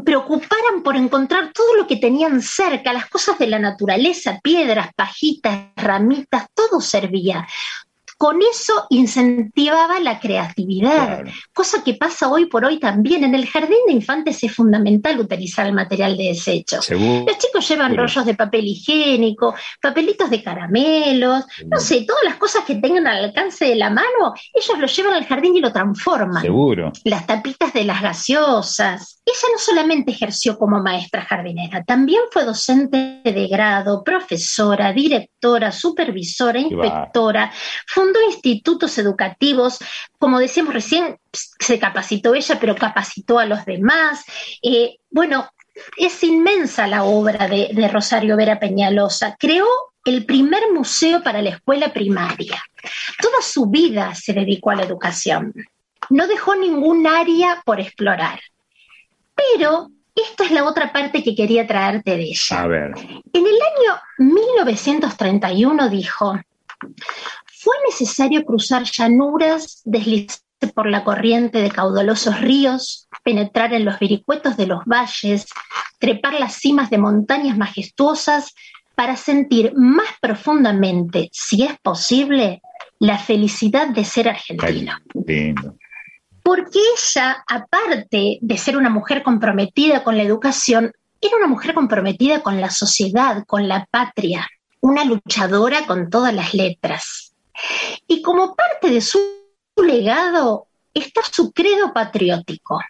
preocuparan por encontrar todo lo que tenían cerca, las cosas de la naturaleza, piedras, pajitas, ramitas, todo servía con eso incentivaba la creatividad, cosa que pasa hoy por hoy también. En el jardín de infantes es fundamental utilizar el material de desecho. Los chicos llevan rollos de papel higiénico, papelitos de caramelos, no sé, todas las cosas que tengan al alcance de la mano, ellos lo llevan al jardín y lo transforman. Seguro. Las tapitas de las gaseosas. Ella no solamente ejerció como maestra jardinera, también fue docente de grado, profesora, directora, supervisora, inspectora, institutos educativos, como decíamos recién, se capacitó ella, pero capacitó a los demás. Eh, bueno, Es inmensa la obra de, de Rosario Vera Peñalosa. Creó el primer museo para la escuela primaria. Toda su vida se dedicó a la educación. No dejó ningún área por explorar. Pero esta es la otra parte que quería traerte de ella. A ver. En el año 1931 dijo, fue necesario cruzar llanuras, deslizarse por la corriente de caudalosos ríos, penetrar en los vericuetos de los valles, trepar las cimas de montañas majestuosas para sentir más profundamente, si es posible, la felicidad de ser argentino. Lindo. Porque ella, aparte de ser una mujer comprometida con la educación, era una mujer comprometida con la sociedad, con la patria, una luchadora con todas las letras. Y como parte de su legado está su credo patriótico.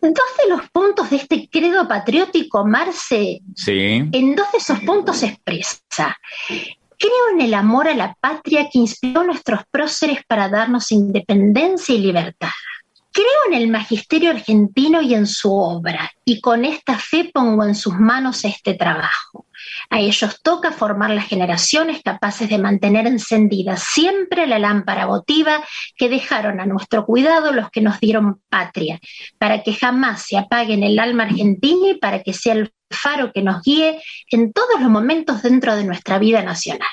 Dos de los puntos de este credo patriótico, Marce, Sí. en dos de esos puntos expresa, creo en el amor a la patria que inspiró a nuestros próceres para darnos independencia y libertad. Creo en el magisterio argentino y en su obra, y con esta fe pongo en sus manos este trabajo. A ellos toca formar las generaciones capaces de mantener encendida siempre la lámpara votiva que dejaron a nuestro cuidado los que nos dieron patria, para que jamás se apague en el alma argentina y para que sea el faro que nos guíe en todos los momentos dentro de nuestra vida nacional.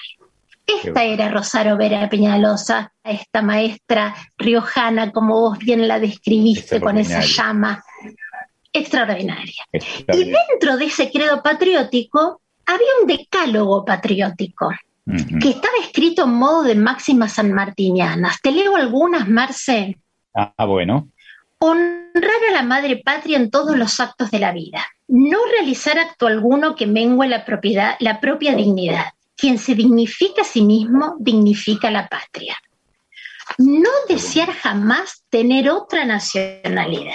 Esta era Rosario Vera Peñalosa, esta maestra riojana, como vos bien la describiste, con esa llama extraordinaria. Y dentro de ese credo patriótico había un decálogo patriótico que estaba escrito en modo de máximas sanmartinianas. Te leo algunas, Marce. Ah, bueno. Honrar a la madre patria en todos los actos de la vida. No realizar acto alguno que mengue la, propiedad, la propia dignidad. Quien se dignifica a sí mismo, dignifica a la patria. No desear jamás tener otra nacionalidad.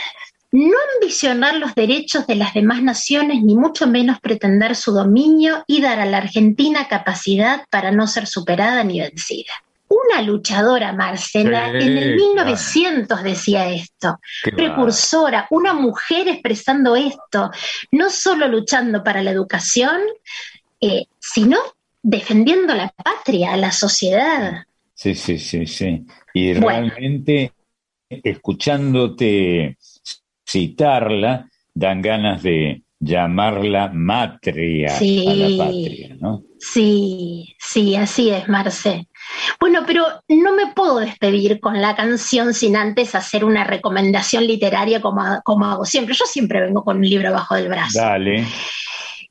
No ambicionar los derechos de las demás naciones, ni mucho menos pretender su dominio y dar a la Argentina capacidad para no ser superada ni vencida. Una luchadora, Marcela, Sí, en el claro. 1900 decía esto precursora, una mujer expresando esto, no solo luchando para la educación, eh, sino defendiendo la patria, la sociedad. Sí, sí, sí, sí. Y Bueno. realmente, escuchándote citarla, dan ganas de llamarla matria Sí. a la patria, ¿no? Sí, sí, así es, Marce. Bueno, pero no me puedo despedir con la canción sin antes hacer una recomendación literaria como, como hago siempre. Yo siempre vengo con un libro bajo del brazo. Dale.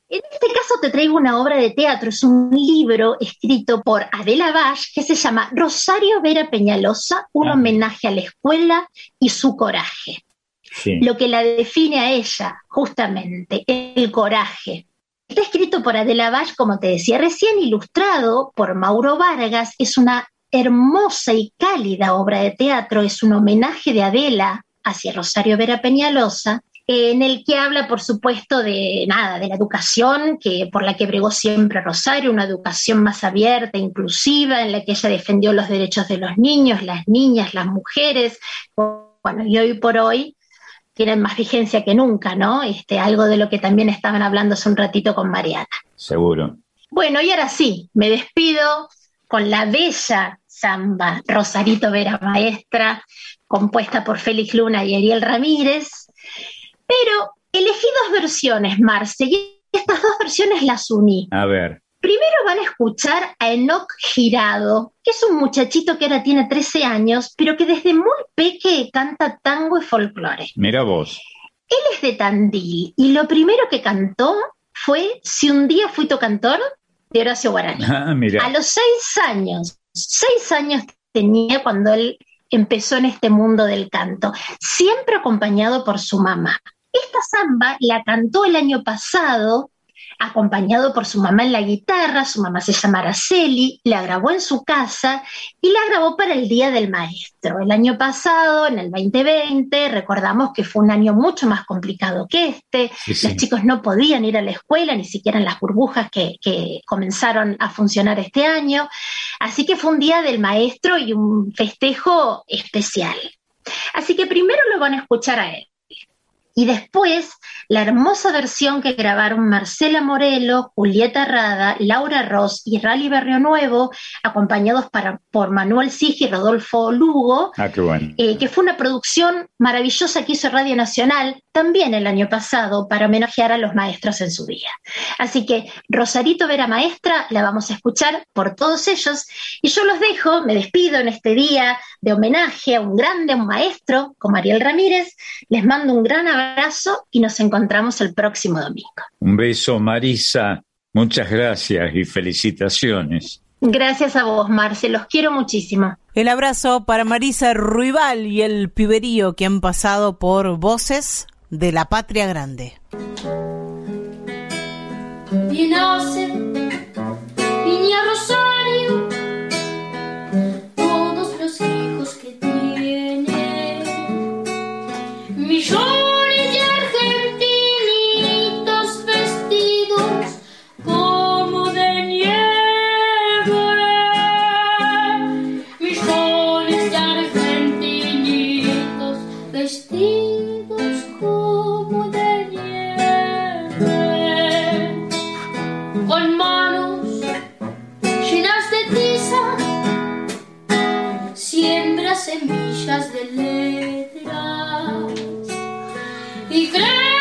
En este caso te traigo una obra de teatro, es un libro escrito por Adela Bash que se llama Rosario Vera Peñalosa, un Ah. homenaje a la escuela y su coraje. Sí. Lo que la define a ella, justamente, el coraje. Está escrito por Adela Bash, como te decía recién, ilustrado por Mauro Vargas, es una hermosa y cálida obra de teatro, es un homenaje de Adela hacia Rosario Vera Peñalosa, en el que habla, por supuesto, de nada, de la educación que por la que bregó siempre Rosario, una educación más abierta, inclusiva, en la que ella defendió los derechos de los niños, las niñas, las mujeres. Bueno, y hoy por hoy tienen más vigencia que nunca, ¿no? Este, algo de lo que también estaban hablando hace un ratito con Mariana. Seguro. Bueno, y ahora sí, me despido con la bella samba Rosarito Vera Maestra, compuesta por Félix Luna y Ariel Ramírez. Pero elegí dos versiones, Marce, y estas dos versiones las uní. A ver. Primero van a escuchar a Enoch Girado, que es un muchachito que ahora tiene 13 años, pero que desde muy peque canta tango y folclore. Mira vos. Él es de Tandil y lo primero que cantó fue Si un día fui tu cantor de Horacio Guarani. Ah, mira. A los seis años, seis años tenía cuando él empezó en este mundo del canto, siempre acompañado por su mamá. Esta samba la cantó el año pasado, acompañado por su mamá en la guitarra, su mamá se llama Araceli, la grabó en su casa y la grabó para el Día del Maestro. El año pasado, en el 2020, recordamos que fue un año mucho más complicado que este, Sí, sí. los chicos no podían ir a la escuela, ni siquiera en las burbujas que, que comenzaron a funcionar este año. Así que fue un día del maestro y un festejo especial. Así que primero lo van a escuchar a él. Y después, la hermosa versión que grabaron Marcela Morelo, Julieta Rada, Laura Ross y Rally Berrio Nuevo, acompañados por Manuel Sig y Rodolfo Lugo, ah, eh, que fue una producción maravillosa que hizo Radio Nacional también el año pasado para homenajear a los maestros en su día. Así que Rosarito Vera Maestra la vamos a escuchar por todos ellos. Y yo los dejo, me despido en este día de homenaje a un grande, un maestro como Ariel Ramírez, les mando un gran abrazo abrazo y nos encontramos el próximo domingo. Un beso, Marisa. Muchas gracias y felicitaciones. Gracias a vos, Marce, los quiero muchísimo. El abrazo para Marisa Ruibal y el piberío que han pasado por Voces de la Patria Grande. Y nace, niña y cree.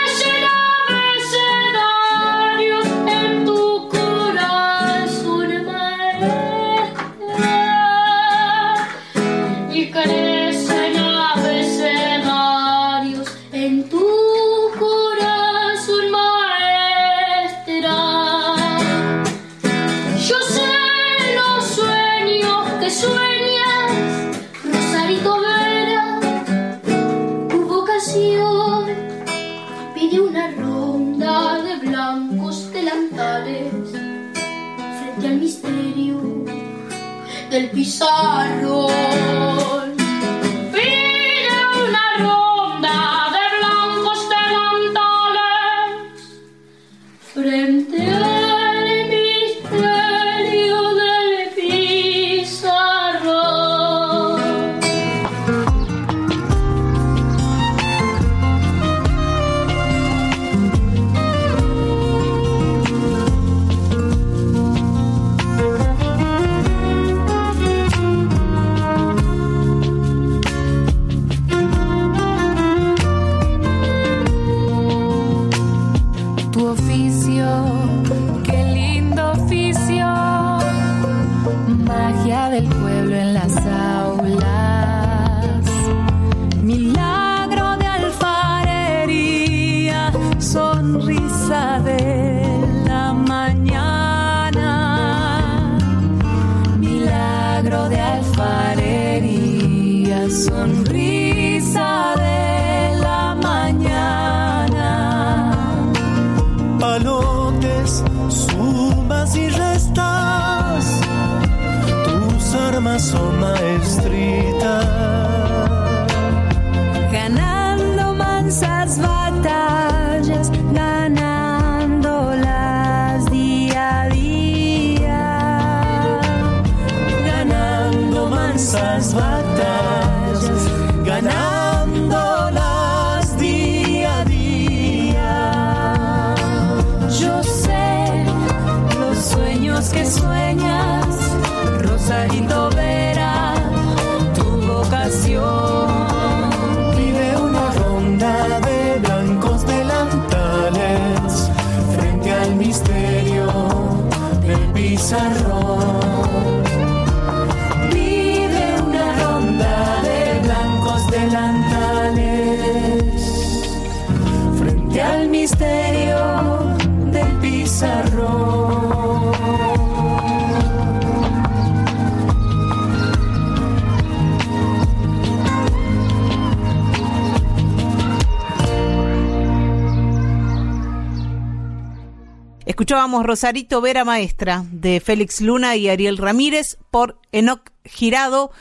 Rosarito Vera Maestra de Félix Luna y Ariel Ramírez por Enoc Girado,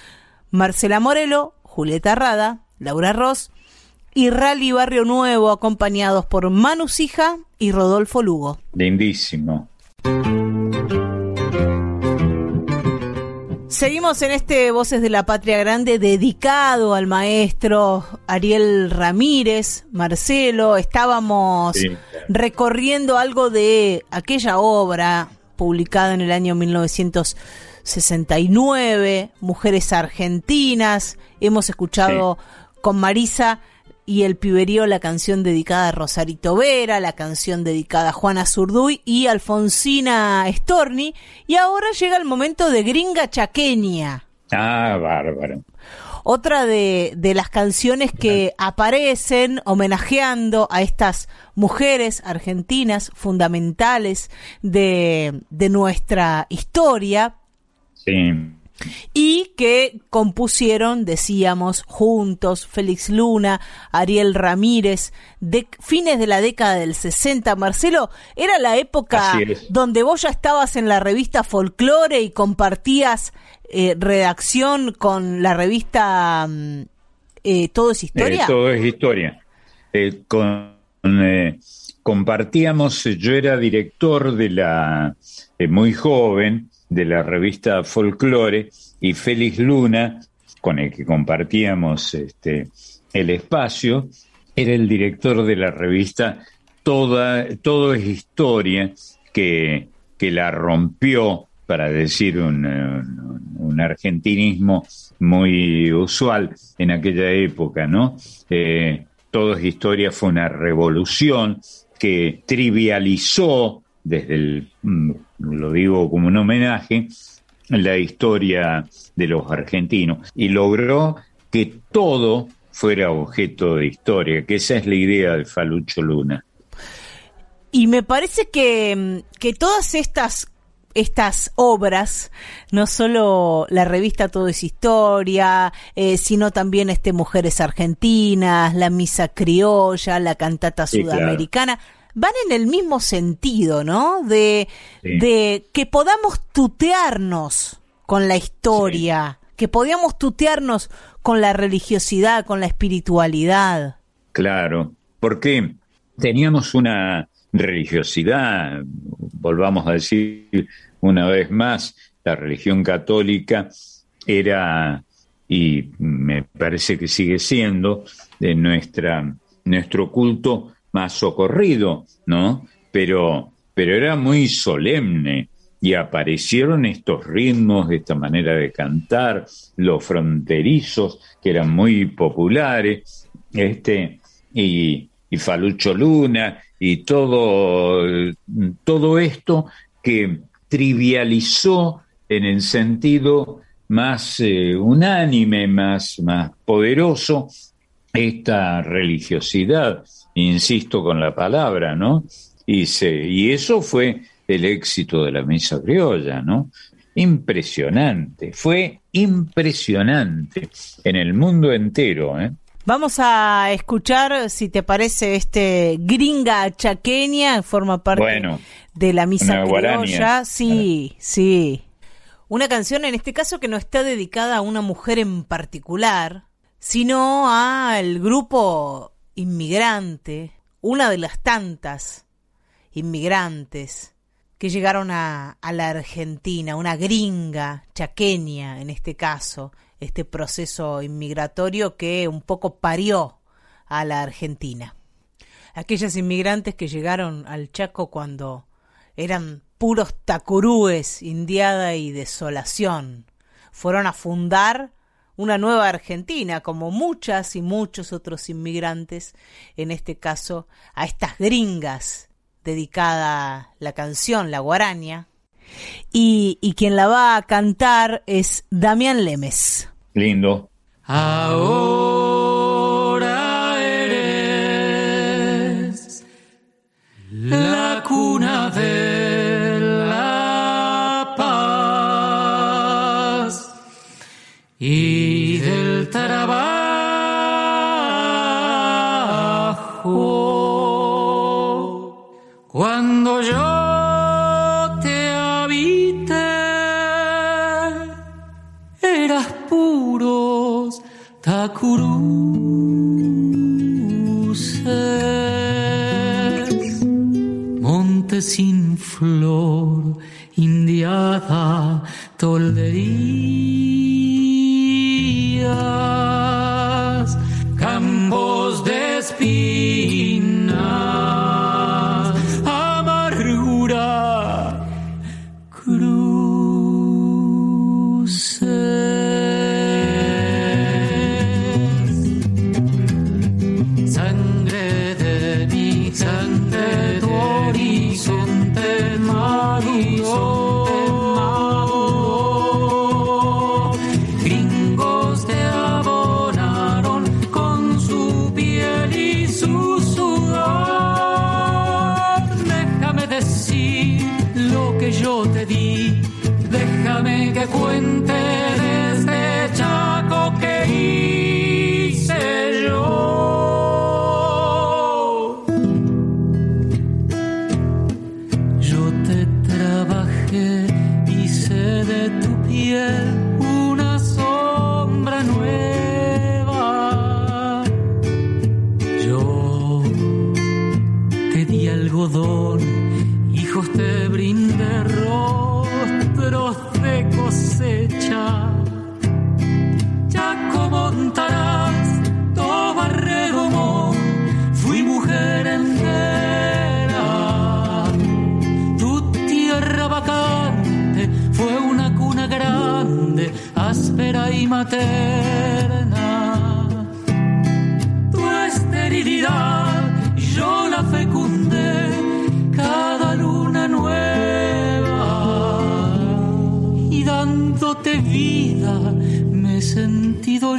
Marcela Morelo, Julieta Rada, Laura Ross y Rally Barrio Nuevo acompañados por Manu Sija y Rodolfo Lugo. Lindísimo. Seguimos en este Voces de la Patria Grande dedicado al maestro Ariel Ramírez, Marcelo. Estábamos Sí. recorriendo algo de aquella obra publicada en el año 1969, Mujeres Argentinas. Hemos escuchado con Marisa y el piberío la canción dedicada a Rosarito Vera, la canción dedicada a Juana Zurduy y Alfonsina Storni. Y ahora llega el momento de Gringa Chaqueña. Ah, bárbaro. Otra de, de las canciones que aparecen homenajeando a estas mujeres argentinas fundamentales de, de nuestra historia Sí. Y que compusieron, decíamos, juntos Félix Luna, Ariel Ramírez, de fines de la década del 60. Marcelo, era la época donde vos ya estabas en la revista Folklore y compartías eh, redacción con la revista mm, eh, Todo es Historia. Eh, todo es historia. Eh, con, eh, compartíamos, yo era director de la, eh, muy joven, de la revista Folklore, y Félix Luna, con el que compartíamos este, el espacio, era el director de la revista Toda, Todo es Historia, que, que la rompió, para decir un, un- argentinismo muy usual en aquella época, ¿no? Eh, Todo es Historia fue una revolución que trivializó, desde el, mm, lo digo como un homenaje, la historia de los argentinos y logró que todo fuera objeto de historia, que esa es la idea de Falucho Luna. Y me parece que, mm, que todas estas estas obras, no solo la revista Todo es Historia, eh, sino también este Mujeres Argentinas, la Misa Criolla, la Cantata Sí, claro. Van en el mismo sentido, ¿no? De, Sí. de que podamos tutearnos con la historia, que podamos tutearnos con la religiosidad, con la espiritualidad. Claro, porque teníamos una religiosidad, volvamos a decir una vez más, la religión católica era, y me parece que sigue siendo, de nuestra, nuestro culto más socorrido, ¿no? Pero, pero era muy solemne y aparecieron estos ritmos, esta manera de cantar, los fronterizos, que eran muy populares, este, y, y Falucho Luna, y todo, todo esto que trivializó en el sentido más eh, unánime, más, más poderoso, esta religiosidad, insisto con la palabra, ¿no? Y, se, y eso fue el éxito de la misa criolla, ¿no? Impresionante, fue impresionante en el mundo entero, ¿eh? Vamos a escuchar, si te parece, este gringa chaqueña, forma parte Bueno, de la misa criolla. Sí, sí. Una canción en este caso que no está dedicada a una mujer en particular, sino al grupo inmigrante, una de las tantas inmigrantes que llegaron a, a la Argentina, una gringa chaqueña en este caso, este proceso inmigratorio que un poco parió a la Argentina. Aquellas inmigrantes que llegaron al Chaco cuando eran puros tacurúes, indiada y desolación, fueron a fundar una nueva Argentina, como muchas y muchos otros inmigrantes, en este caso a estas gringas, dedicada la canción, la guaraña, y, y quien la va a cantar es Damián Lemes. lindo. Ahora flor, indiada tolderías,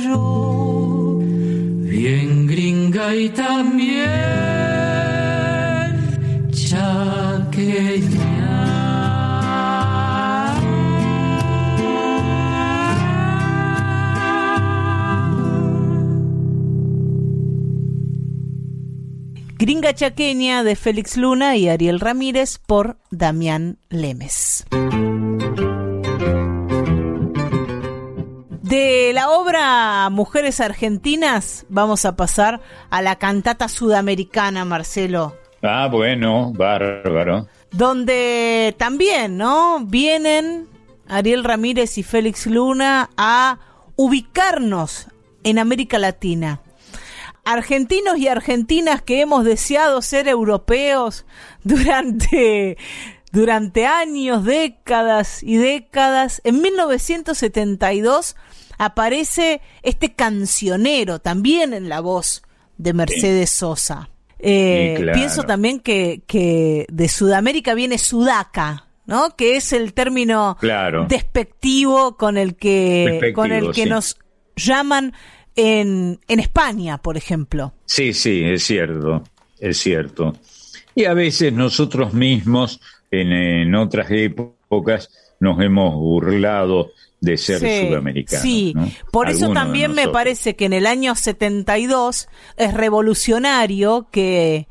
yo, bien gringa y también chaqueña. Gringa Chaqueña de Félix Luna y Ariel Ramírez por Damián Lemes. De la obra Mujeres Argentinas vamos a pasar a la cantata sudamericana, Marcelo, Ah, bueno, bárbaro. donde también, ¿no? Vienen Ariel Ramírez y Félix Luna a ubicarnos en América Latina. Argentinos y argentinas que hemos deseado ser europeos durante, durante años, décadas y décadas. En 1972 aparece este cancionero, también en la voz de Mercedes Sosa. Eh, Sí, claro. Pienso también que, que de Sudamérica viene Sudaca, ¿no? Que es el término Claro. despectivo con el que, Despectivo, con el que sí. nos llaman en, en España, por ejemplo. Sí, sí, es cierto, es cierto. Y a veces nosotros mismos, en, en otras épocas, nos hemos burlado de ser Sí, sudamericanos. Sí, ¿no? por eso también me parece que en el año 72 es revolucionario que,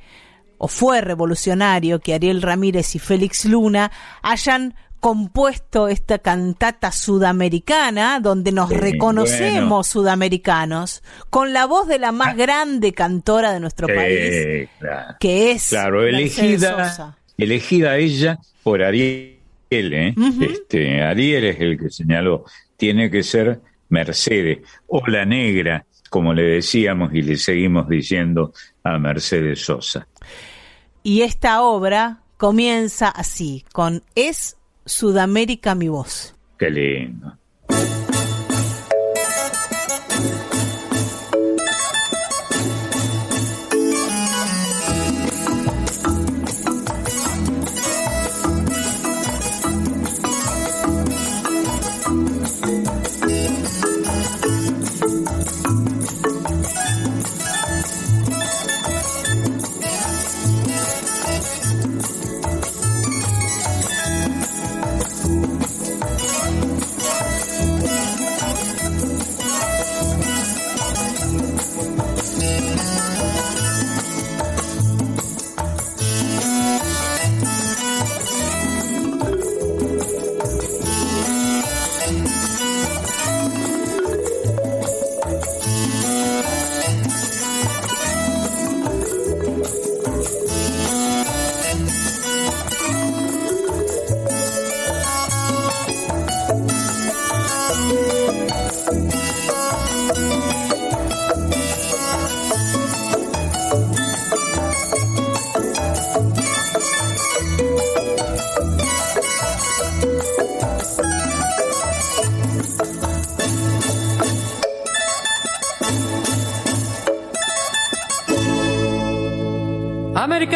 o fue revolucionario que Ariel Ramírez y Félix Luna hayan compuesto esta cantata sudamericana donde nos Sí, reconocemos bueno. sudamericanos con la voz de la más grande cantora de nuestro país claro. que es Claro, elegida, Sosa. elegida ella por Ariel, ¿eh? Ujú. este, Ariel es el que señaló, tiene que ser Mercedes, o la negra, como le decíamos y le seguimos diciendo a Mercedes Sosa. Y esta obra comienza así, con Es Sudamérica mi voz. Qué lindo.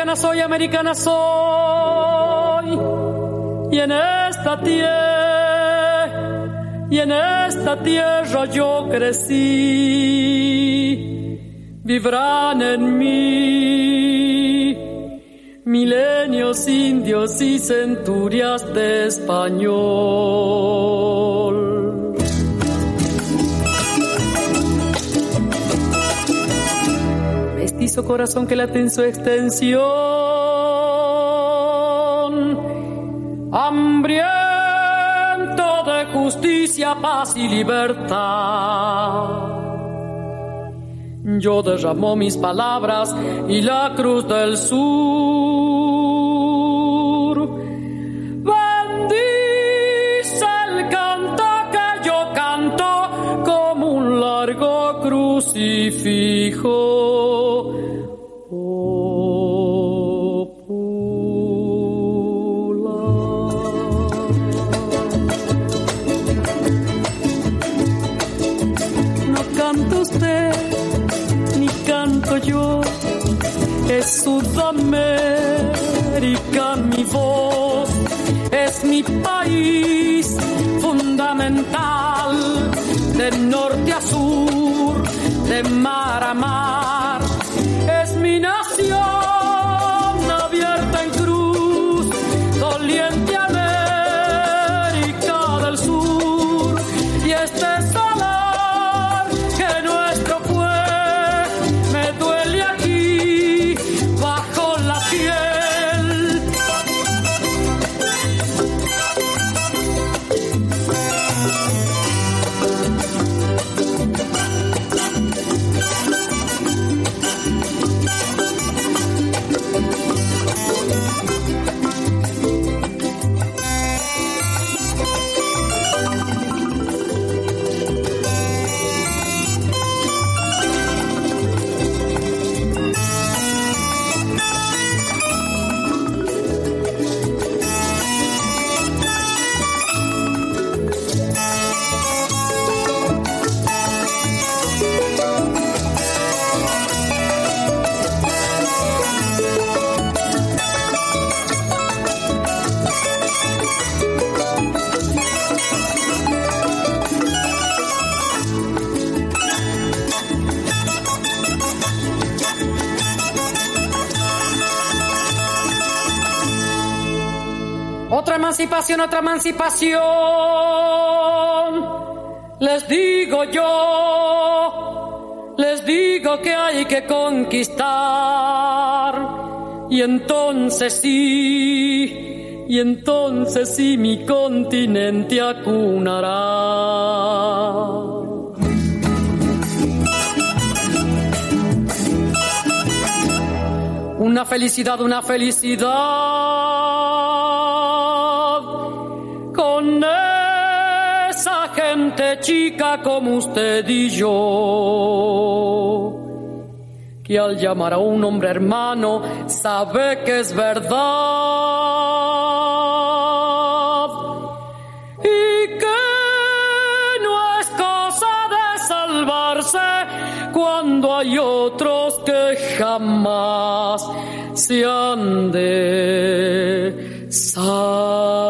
Americana soy, americana soy. Y en esta tierra, y en esta tierra yo crecí. Vivrán en mí milenios indios y centurias de español. Corazón que late en su extensión, hambriento de justicia, paz y libertad. Yo derramó mis palabras y la cruz del sur. Bendice el canto que yo canto como un largo crucifijo. Canta usted ni canto yo, es Sudamérica mi voz, es mi país fundamental, de norte a sur, de mar a mar, es mi nación Otra emancipación, otra emancipación. Les digo yo, les digo que hay que conquistar. Y entonces sí, y entonces sí mi continente acunará. Una felicidad, una felicidad chica como usted y yo, que al llamar a un hombre hermano sabe que es verdad y que no es cosa de salvarse cuando hay otros que jamás se han de salvar.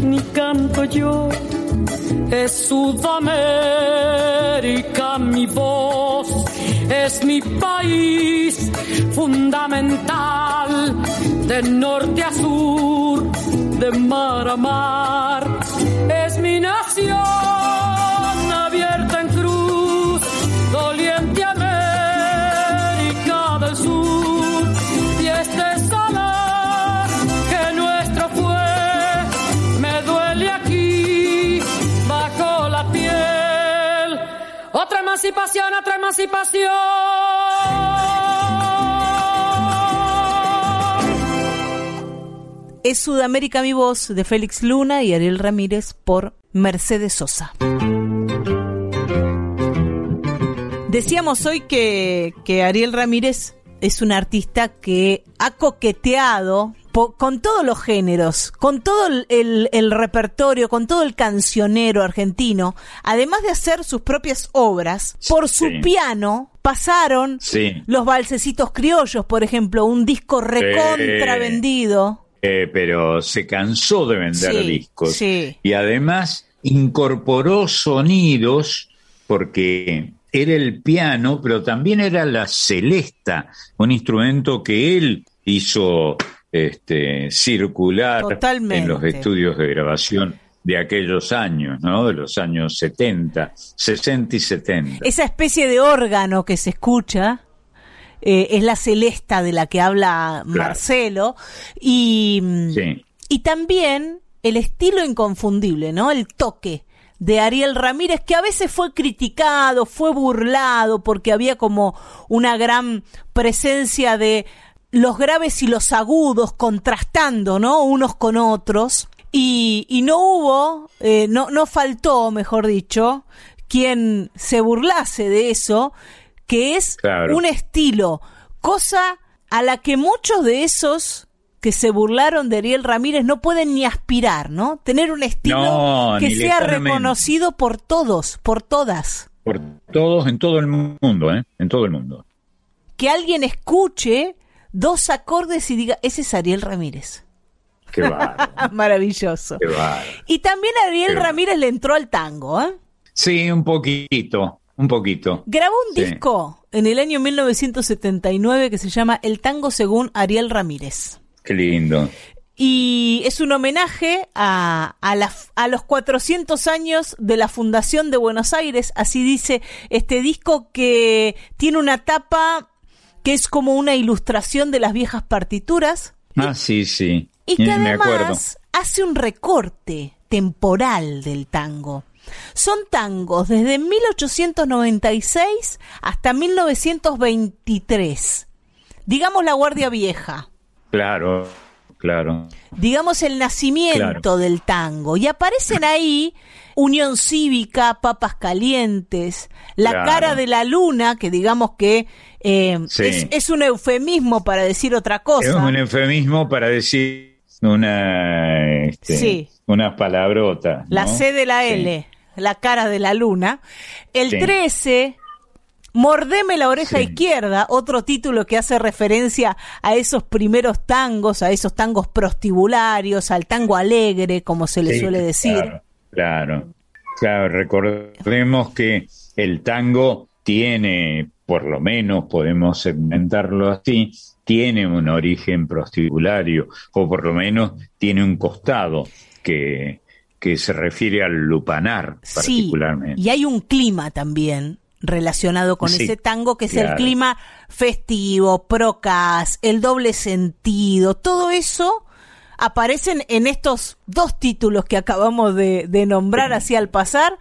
Ni canto yo, es Sudamérica mi voz, es mi país fundamental, de norte a sur, de mar a mar, es mi nación emancipación, otra emancipación. Es Sudamérica mi voz de Félix Luna y Ariel Ramírez por Mercedes Sosa. Decíamos hoy que, que Ariel Ramírez es un artista que ha coqueteado con todos los géneros, con todo el, el- el repertorio, con todo el cancionero argentino, además de hacer sus propias obras, por su Sí. piano pasaron Sí. los balsecitos criollos, por ejemplo, un disco recontra Eh. vendido. Eh, pero se cansó de vender Sí, discos. sí. Y además incorporó sonidos porque era el piano, pero también era la celesta, un instrumento que él hizo este, circular Totalmente. en los estudios de grabación de aquellos años, ¿no? De los años 70, 60 y 70. Esa especie de órgano que se escucha eh, es la celesta de la que habla Marcelo y, Sí. y también el estilo inconfundible, ¿no? El toque de Ariel Ramírez que a veces fue criticado, fue burlado porque había como una gran presencia de los graves y los agudos contrastando, ¿no? Unos con otros. Y, y no hubo, eh, no, no faltó, mejor dicho, quien se burlase de eso, que es Claro. un estilo, cosa a la que muchos de esos que se burlaron de Ariel Ramírez no pueden ni aspirar, ¿no? Tener un estilo No, que sea reconocido por todos, por todas. Por todos, en todo el mundo, ¿eh? En todo el mundo. Que alguien escuche dos acordes y diga, ese es Ariel Ramírez. Qué Maravilloso. qué. Y también Ariel Qué Ramírez le entró al tango, ¿eh? Sí, un poquito, un poquito. Grabó un Sí. disco en el año 1979 que se llama El tango según Ariel Ramírez. Qué lindo. Y es un homenaje a, a, la- a los 400 años de la Fundación de Buenos Aires, así dice este disco que tiene una tapa que es como una ilustración de las viejas partituras Ah, sí, sí. y que Me acuerdo. además hace un recorte temporal del tango. Son tangos desde 1896 hasta 1923. Digamos la Guardia Vieja. Claro, claro. digamos, el nacimiento Claro. del tango. Y aparecen ahí Unión Cívica, Papas Calientes, La Claro. cara de la luna, que digamos que eh, Sí. es, es un eufemismo para decir otra cosa. Es un eufemismo para decir una, este, Sí. unas palabrotas. La. C de la Sí. L, La cara de la luna. El Sí. 13... Mordeme la oreja Sí. izquierda, otro título que hace referencia a esos primeros tangos, a esos tangos prostibularios, al tango alegre, como se le Sí, suele decir. Claro, claro. Claro, recordemos que el tango tiene, por lo menos podemos segmentarlo así, tiene un origen prostibulario, o por lo menos tiene un costado que, que se refiere al lupanar Sí, particularmente. y hay un clima también relacionado con Sí, ese tango, que es el clima festivo, procas, el doble sentido, todo eso aparecen en estos dos títulos que acabamos de, de nombrar así al pasar.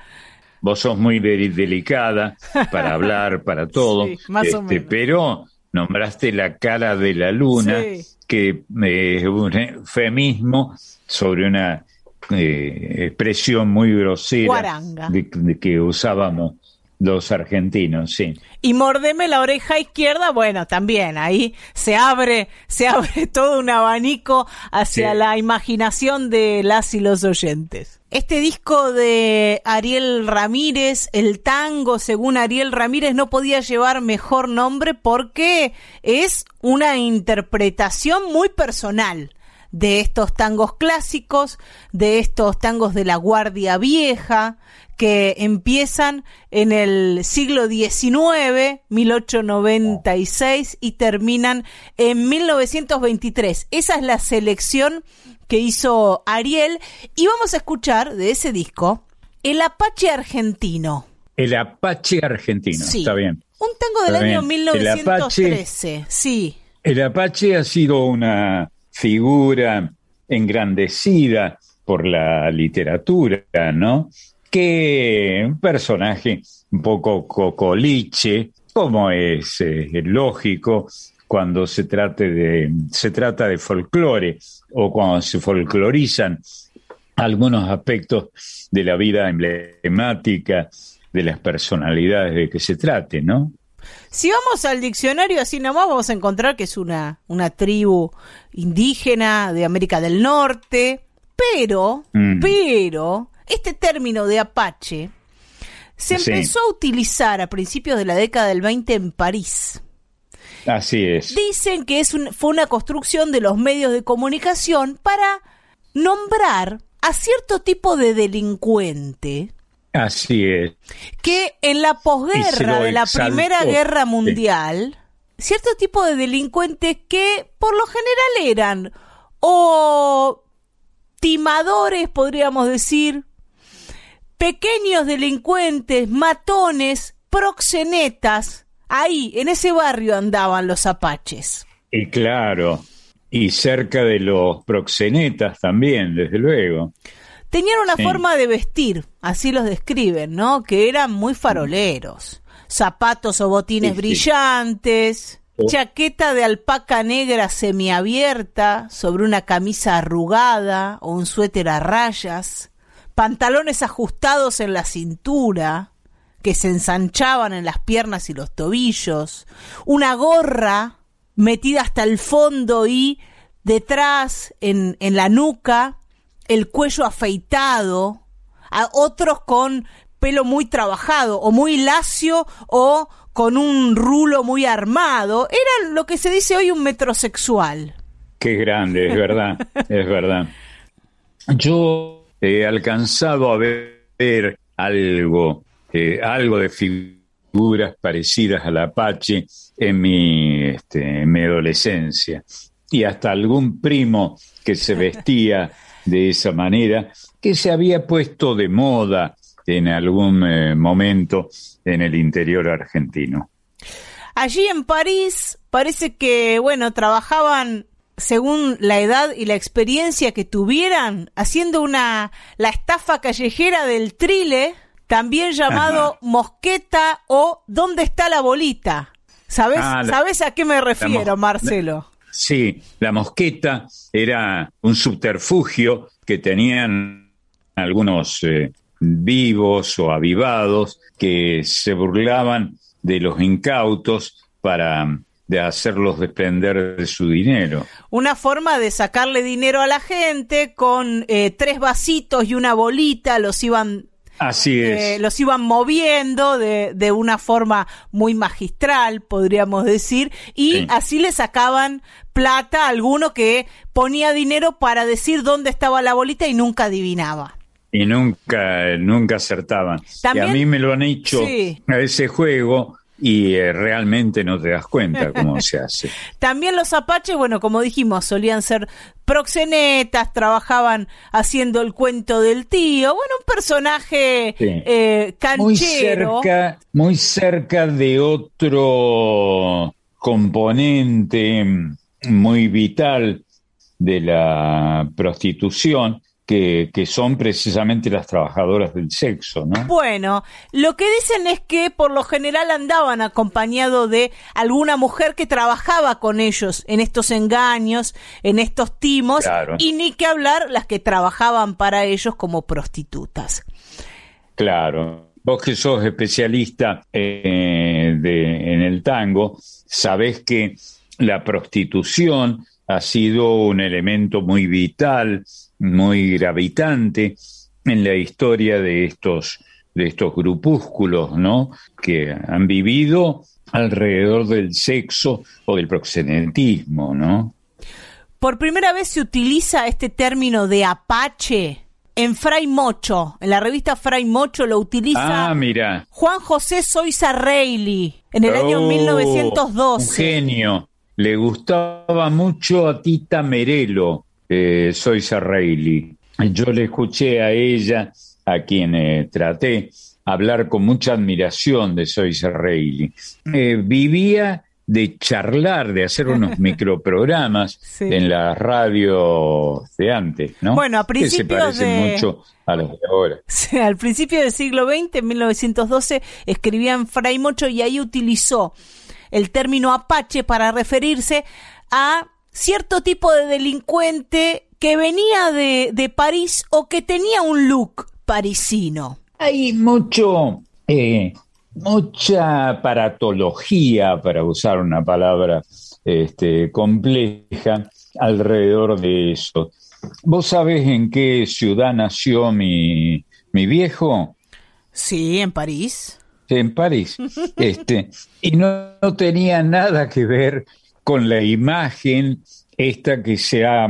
Vos sos muy de- delicada para hablar, para todo, Sí, más o este, menos. pero nombraste la cara de la luna, Sí. que eh, es un eufemismo sobre una eh, expresión muy grosera de que usábamos los argentinos, sí. Y mordeme la oreja izquierda, bueno, también ahí se abre, se abre todo un abanico hacia Sí. la imaginación de las y los oyentes. Este disco de Ariel Ramírez, el tango, según Ariel Ramírez, no podía llevar mejor nombre porque es una interpretación muy personal de estos tangos clásicos, de estos tangos de la Guardia Vieja, que empiezan en el siglo XIX, 1896, y terminan en 1923. Esa es la selección que hizo Ariel, y vamos a escuchar de ese disco El Apache Argentino. El Apache argentino, Sí. está bien. Un tango del Está año bien. El Apache- 1913, sí. El Apache ha sido una figura engrandecida por la literatura, ¿no? Que un personaje un poco cocoliche, como es eh, lógico cuando se trate de se trata de folclore o cuando se folclorizan algunos aspectos de la vida emblemática de las personalidades de que se trate, ¿no? Si vamos al diccionario así nomás, vamos a encontrar que es una, una tribu indígena de América del Norte, pero, Mm. pero, este término de Apache se Sí. empezó a utilizar a principios de la década del 20 en París. Así es. Dicen que es un- fue una construcción de los medios de comunicación para nombrar a cierto tipo de delincuente Así es. que en la posguerra de la. Primera Guerra. Mundial, cierto tipo de delincuentes que por lo general eran o timadores, podríamos decir, pequeños delincuentes, matones, proxenetas. Ahí, en ese barrio andaban los apaches. Y claro, y cerca de los proxenetas también, desde luego. Tenían una Sí. forma de vestir, así los describen, ¿no? Que eran muy faroleros. Zapatos o botines Sí, brillantes, chaqueta de alpaca negra semiabierta sobre una camisa arrugada o un suéter a rayas, pantalones ajustados en la cintura, que se ensanchaban en las piernas y los tobillos, una gorra metida hasta el fondo y detrás, en, en la nuca, el cuello afeitado, a otros con pelo muy trabajado o muy lacio o con un rulo muy armado. Era lo que se dice hoy un metrosexual. Qué grande, es verdad, es verdad. Yo he alcanzado a ver algo, eh, algo de figuras parecidas al Apache en mi, este, en mi adolescencia. Y hasta algún primo que se vestía de esa manera, que se había puesto de moda en algún eh, momento en el interior argentino. Allí en París parece que, bueno, trabajaban según la edad y la experiencia que tuvieran, haciendo una la estafa callejera del trile, también llamado Ajá. mosqueta o ¿dónde está la bolita? ¿Sabes, Ah, la- ¿Sabes a qué me refiero, Marcelo? Sí, la mosqueta era un subterfugio que tenían algunos eh, vivos o avivados que se burlaban de los incautos para de hacerlos desprender de su dinero. Una forma de sacarle dinero a la gente con eh, tres vasitos y una bolita, los iban Así es. eh, los iban moviendo de, de una forma muy magistral, podríamos decir, y Sí. así le sacaban plata a alguno que ponía dinero para decir dónde estaba la bolita y nunca adivinaba. y nunca, nunca acertaban. También- y a mí me lo han hecho Sí. a ese juego y eh, realmente no te das cuenta cómo se hace. También los apaches, bueno, como dijimos, solían ser proxenetas, trabajaban haciendo el cuento del tío, bueno, un personaje Sí. eh, Muy canchero. cerca, muy cerca de otro componente mm, muy vital de la prostitución, que, que son precisamente las trabajadoras del sexo, ¿no? Bueno, lo que dicen es que por lo general andaban acompañado de alguna mujer que trabajaba con ellos en estos engaños, en estos timos, Claro. y ni que hablar las que trabajaban para ellos como prostitutas. Claro. Vos que sos especialista eh, de- en el tango, sabés que la prostitución ha sido un elemento muy vital, muy gravitante en la historia de estos, de estos grupúsculos, ¿no? Que han vivido alrededor del sexo o del proxenetismo, ¿no? Por primera vez se utiliza este término de apache en Fray Mocho. En la revista Fray Mocho lo utiliza Ah, mira. Juan José Soiza Reilly en el año Oh, Un 1912. genio. Le gustaba mucho a Tita Merelo, eh, soy Sarreili. Yo le escuché a ella, a quien eh, traté, hablar con mucha admiración de Soy Sarreili. Eh, vivía de charlar, de hacer unos microprogramas Sí. en la radio de antes, ¿no? Bueno, a Que se principios parecen de- mucho a los de ahora. Sí, al principio del siglo XX, en 1912, escribía en Fray Mocho y ahí utilizó el término apache para referirse a cierto tipo de delincuente que venía de, de París o que tenía un look parisino. Hay mucho, eh, mucha aparatología, para usar una palabra este, compleja, alrededor de eso. ¿Vos sabés en qué ciudad nació mi, mi viejo? Sí, en París. En París. Este, y no, no tenía nada que ver con la imagen esta que se ha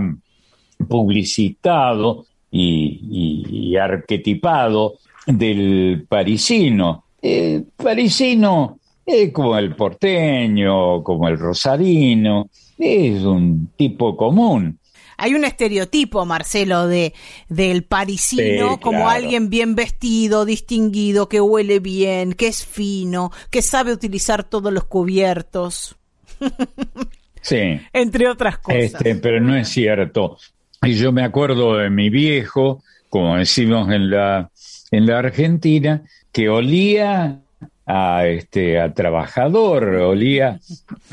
publicitado y, y- y arquetipado del parisino. El parisino es como el porteño, como el rosarino, es un tipo común. Hay un estereotipo, Marcelo, de del parisino Sí, como claro. alguien bien vestido, distinguido, que huele bien, que es fino, que sabe utilizar todos los cubiertos, Sí. entre otras cosas. Este, pero no es cierto. Y yo me acuerdo de mi viejo, como decimos en la, en la Argentina, que olía a, este, a trabajador, olía,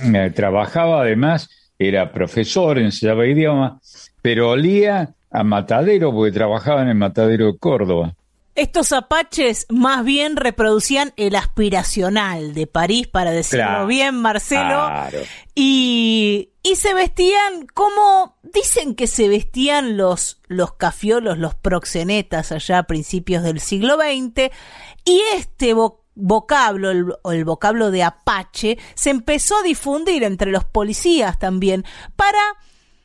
eh, trabajaba además, era profesor, enseñaba idioma, pero olía a matadero, porque trabajaba en el matadero de Córdoba. Estos apaches más bien reproducían el aspiracional de París, para decirlo Claro. bien, Marcelo. Claro. Y, y se vestían como dicen que se vestían los, los cafiolos, los proxenetas allá a principios del siglo XX. Y este vo- vocablo, el, o el vocablo de apache, se empezó a difundir entre los policías también para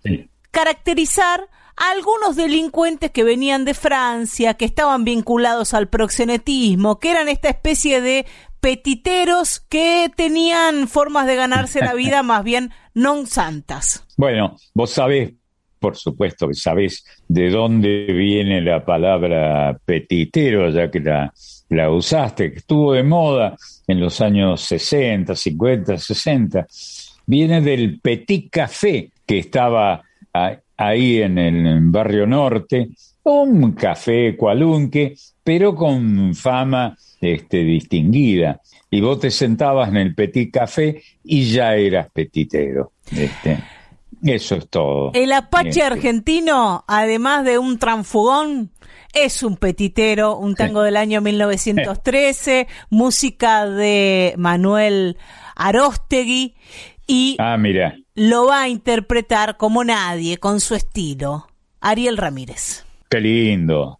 Sí. caracterizar a algunos delincuentes que venían de Francia, que estaban vinculados al proxenetismo, que eran esta especie de petiteros que tenían formas de ganarse la vida más bien non santas. Bueno, vos sabés, por supuesto que sabés de dónde viene la palabra petitero, ya que la, la usaste, que estuvo de moda en los años 60, 50, 60. Viene del Petit Café, que estaba ahí en el barrio norte, un café cualunque, pero con fama este, distinguida. Y vos te sentabas en el Petit Café y ya eras petitero. Este, eso es todo. El apache Este, argentino, además de un transfugón, es un petitero, un tango del año 1913, música de Manuel Aróstegui y Ah, mira. Lo va a interpretar como nadie, con su estilo, Ariel Ramírez. Qué lindo.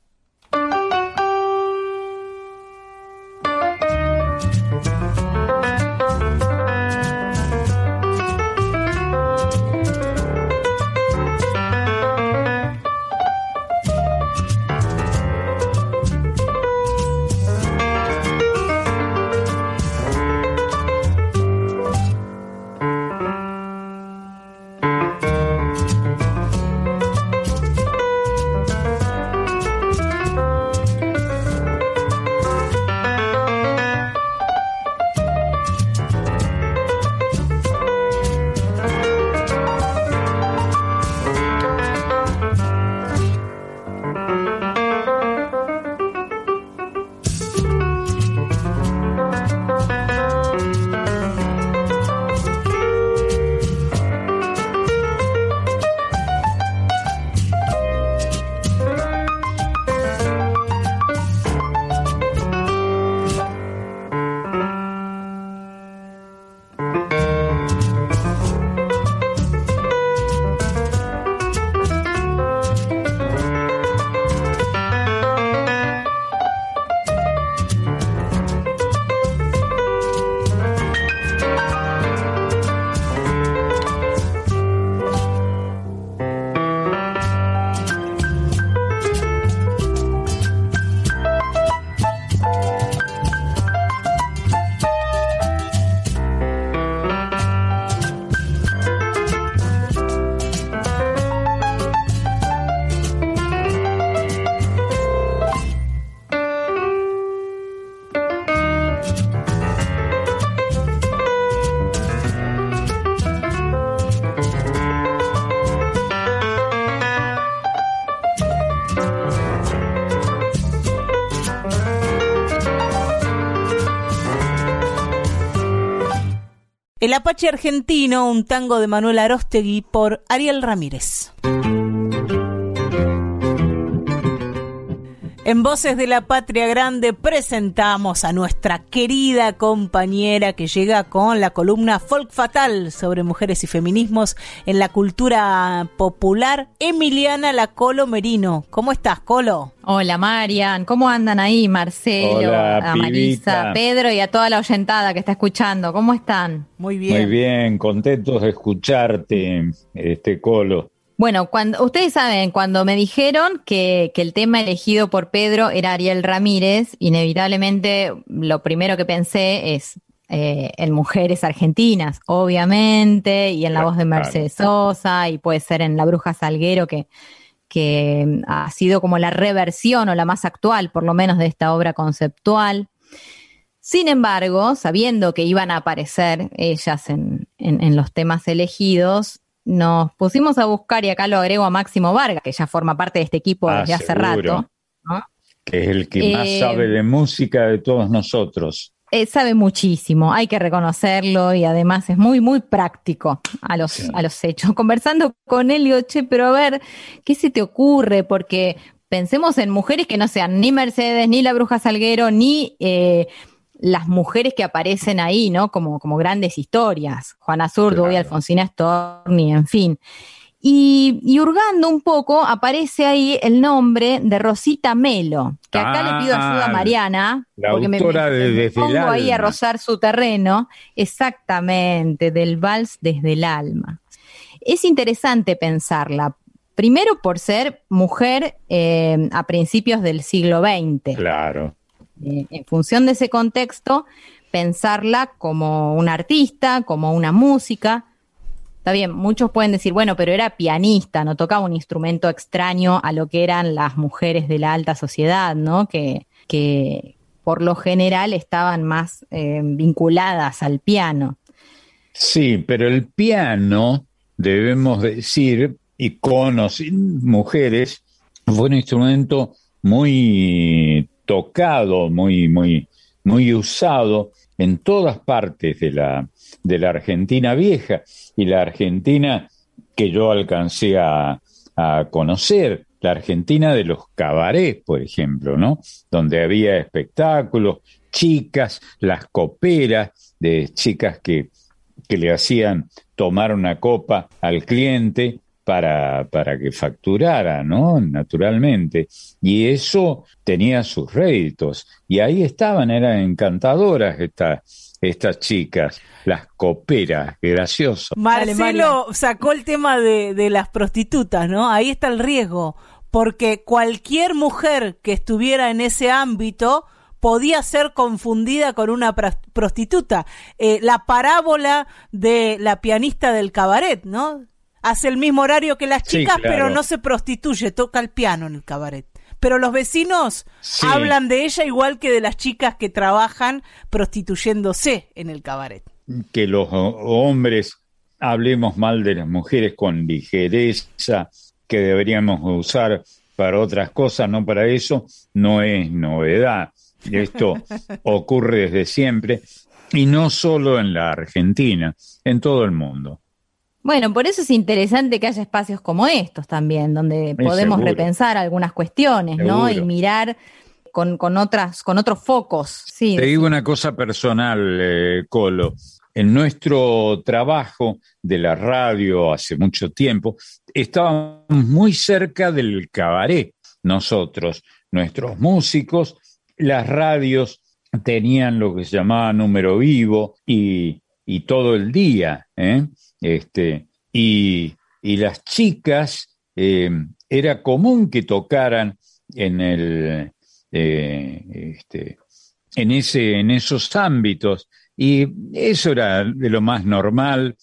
El Apache Argentino, un tango de Manuel Aróstegui por Ariel Ramírez. En Voces de la Patria Grande presentamos a nuestra querida compañera que llega con la columna Folk Fatal sobre mujeres y feminismos en la cultura popular, Emiliana La Colo Merino. ¿Cómo estás, Colo? Hola, Marian. ¿Cómo andan ahí, Marcelo, Hola, a Marisa. Pedro y a toda la oyentada que está escuchando? ¿Cómo están? Muy bien. Muy bien, contentos de escucharte, este Colo. Bueno, cuando ustedes saben, cuando me dijeron que, que el tema elegido por Pedro era Ariel Ramírez, inevitablemente lo primero que pensé es eh, en mujeres argentinas, obviamente, y en la voz de Mercedes Sosa, y puede ser en La Bruja Salguero, que, que ha sido como la reversión o la más actual, por lo menos, de esta obra conceptual. Sin embargo, sabiendo que iban a aparecer ellas en, en- en los temas elegidos, nos pusimos a buscar, y acá lo agrego a Máximo Vargas, que ya forma parte de este equipo Ah, desde hace rato, ¿no? que es el que más Eh, sabe de música de todos nosotros. Eh, sabe muchísimo, hay que reconocerlo y además es muy, muy práctico a los, Sí. a los hechos. Conversando con él, digo, che, pero a ver, ¿qué se te ocurre? Porque pensemos en mujeres que no sean ni Mercedes, ni la Bruja Salguero, ni eh, las mujeres que aparecen ahí, ¿no? Como, como grandes historias. Juana Zurdo y. Alfonsina Storni, en fin. Y, y hurgando un poco, aparece ahí el nombre de Rosita Melo, que acá le pido ayuda a Ah, Mariana, la porque me, de me pongo ahí a rozar su terreno, exactamente, del vals desde el alma. Es interesante pensarla, primero por ser mujer eh, a principios del siglo XX. Claro. Eh, en función de ese contexto, pensarla como una artista, como una música. Está bien, muchos pueden decir, bueno, pero era pianista, no tocaba un instrumento extraño a lo que eran las mujeres de la alta sociedad, ¿no? Que, que por lo general estaban más eh, vinculadas al piano. Sí, pero el piano, debemos decir, iconos mujeres, fue un instrumento muy tocado, muy, muy, muy usado en todas partes de la, de la Argentina vieja y la Argentina que yo alcancé a, conocer, la Argentina de los cabarets, por ejemplo, ¿no? Donde había espectáculos, chicas, las coperas de chicas que, que le hacían tomar una copa al cliente para, para que facturara, ¿no? Naturalmente. Y eso tenía sus réditos. Y ahí estaban, eran encantadoras estas, estas chicas, las coperas, gracioso. Marcelo sacó el tema de, de las prostitutas, ¿no? Ahí está el riesgo, porque cualquier mujer que estuviera en ese ámbito podía ser confundida con una prostituta. Eh, la parábola de la pianista del cabaret, ¿no? Hace el mismo horario que las Sí, chicas, claro. pero no se prostituye, toca el piano en el cabaret. Pero los vecinos Sí. hablan de ella igual que de las chicas que trabajan prostituyéndose en el cabaret. que los ho- hombres hablemos mal de las mujeres con ligereza, que deberíamos usar para otras cosas, no para eso, no es novedad. Esto ocurre desde siempre y no solo en la Argentina, en todo el mundo. Bueno, por eso es interesante que haya espacios como estos también, donde podemos seguro. repensar algunas cuestiones, ¿no? Y mirar con, con otras, con otros focos. Sí, Te digo una cosa personal, eh, Colo. En nuestro trabajo de la radio hace mucho tiempo, estábamos muy cerca del cabaret. Nosotros, nuestros músicos, las radios tenían lo que se llamaba número vivo y, y todo el día. ¿eh? Este, y, y las chicas, eh, era común que tocaran en el, eh, este, en, ese, en esos ámbitos. Y eso era de lo más normal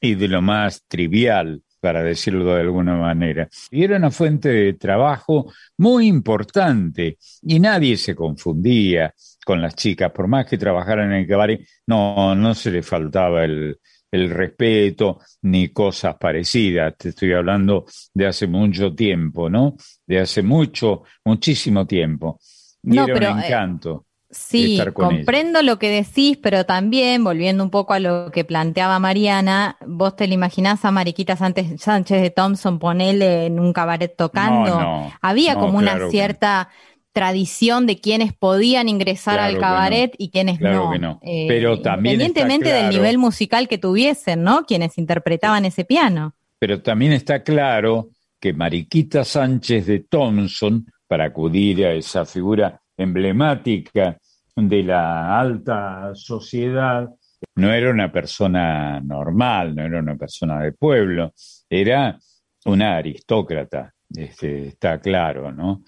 y de lo más trivial, para decirlo de alguna manera. Y era una fuente de trabajo muy importante y nadie se confundía con las chicas, por más que trabajaran en el cabaret, no, no se les faltaba el, el respeto ni cosas parecidas. Te estoy hablando de hace mucho tiempo, ¿no? De hace mucho, muchísimo tiempo. Y No, era pero, un eh, encanto. Sí, comprendo lo que decís, pero también, volviendo un poco a lo que planteaba Mariana, vos te la imaginás a Mariquita Sánchez, Sánchez de Thompson, ponele en un cabaret tocando. No, no, Había como claro una que cierta tradición de quienes podían ingresar Claro al cabaret y quienes Claro no. que no. Eh, Pero también independientemente del nivel musical que tuviesen, ¿no? Quienes interpretaban ese piano. Pero también está claro que Mariquita Sánchez de Thompson, para acudir a esa figura emblemática de la alta sociedad, no era una persona normal, no era una persona de pueblo, era una aristócrata, este, está claro, ¿no?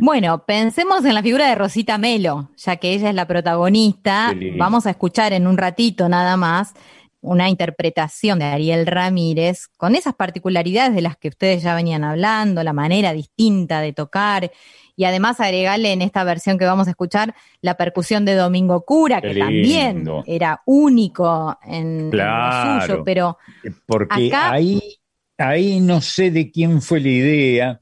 Bueno, pensemos en la figura de Rosita Melo, ya que ella es la protagonista. Vamos a escuchar en un ratito nada más una interpretación de Ariel Ramírez con esas particularidades de las que ustedes ya venían hablando, la manera distinta de tocar y además agregarle en esta versión que vamos a escuchar la percusión de Domingo Cura, que también era único en, lo suyo, pero Porque Acá- ahí, ahí no sé de quién fue la idea,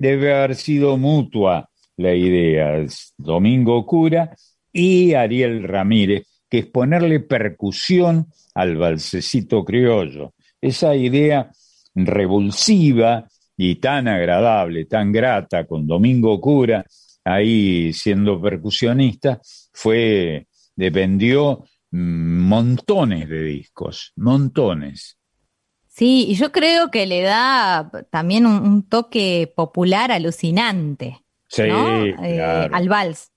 debe haber sido mutua la idea, es Domingo Cura y Ariel Ramírez, que es ponerle percusión al balsecito criollo. Esa idea revulsiva y tan agradable, tan grata con Domingo Cura, ahí siendo percusionista, fue, dependió mm, montones de discos, montones. Sí, y yo creo que le da también un, un toque popular alucinante. Sí, ¿no? Eh, claro. al vals.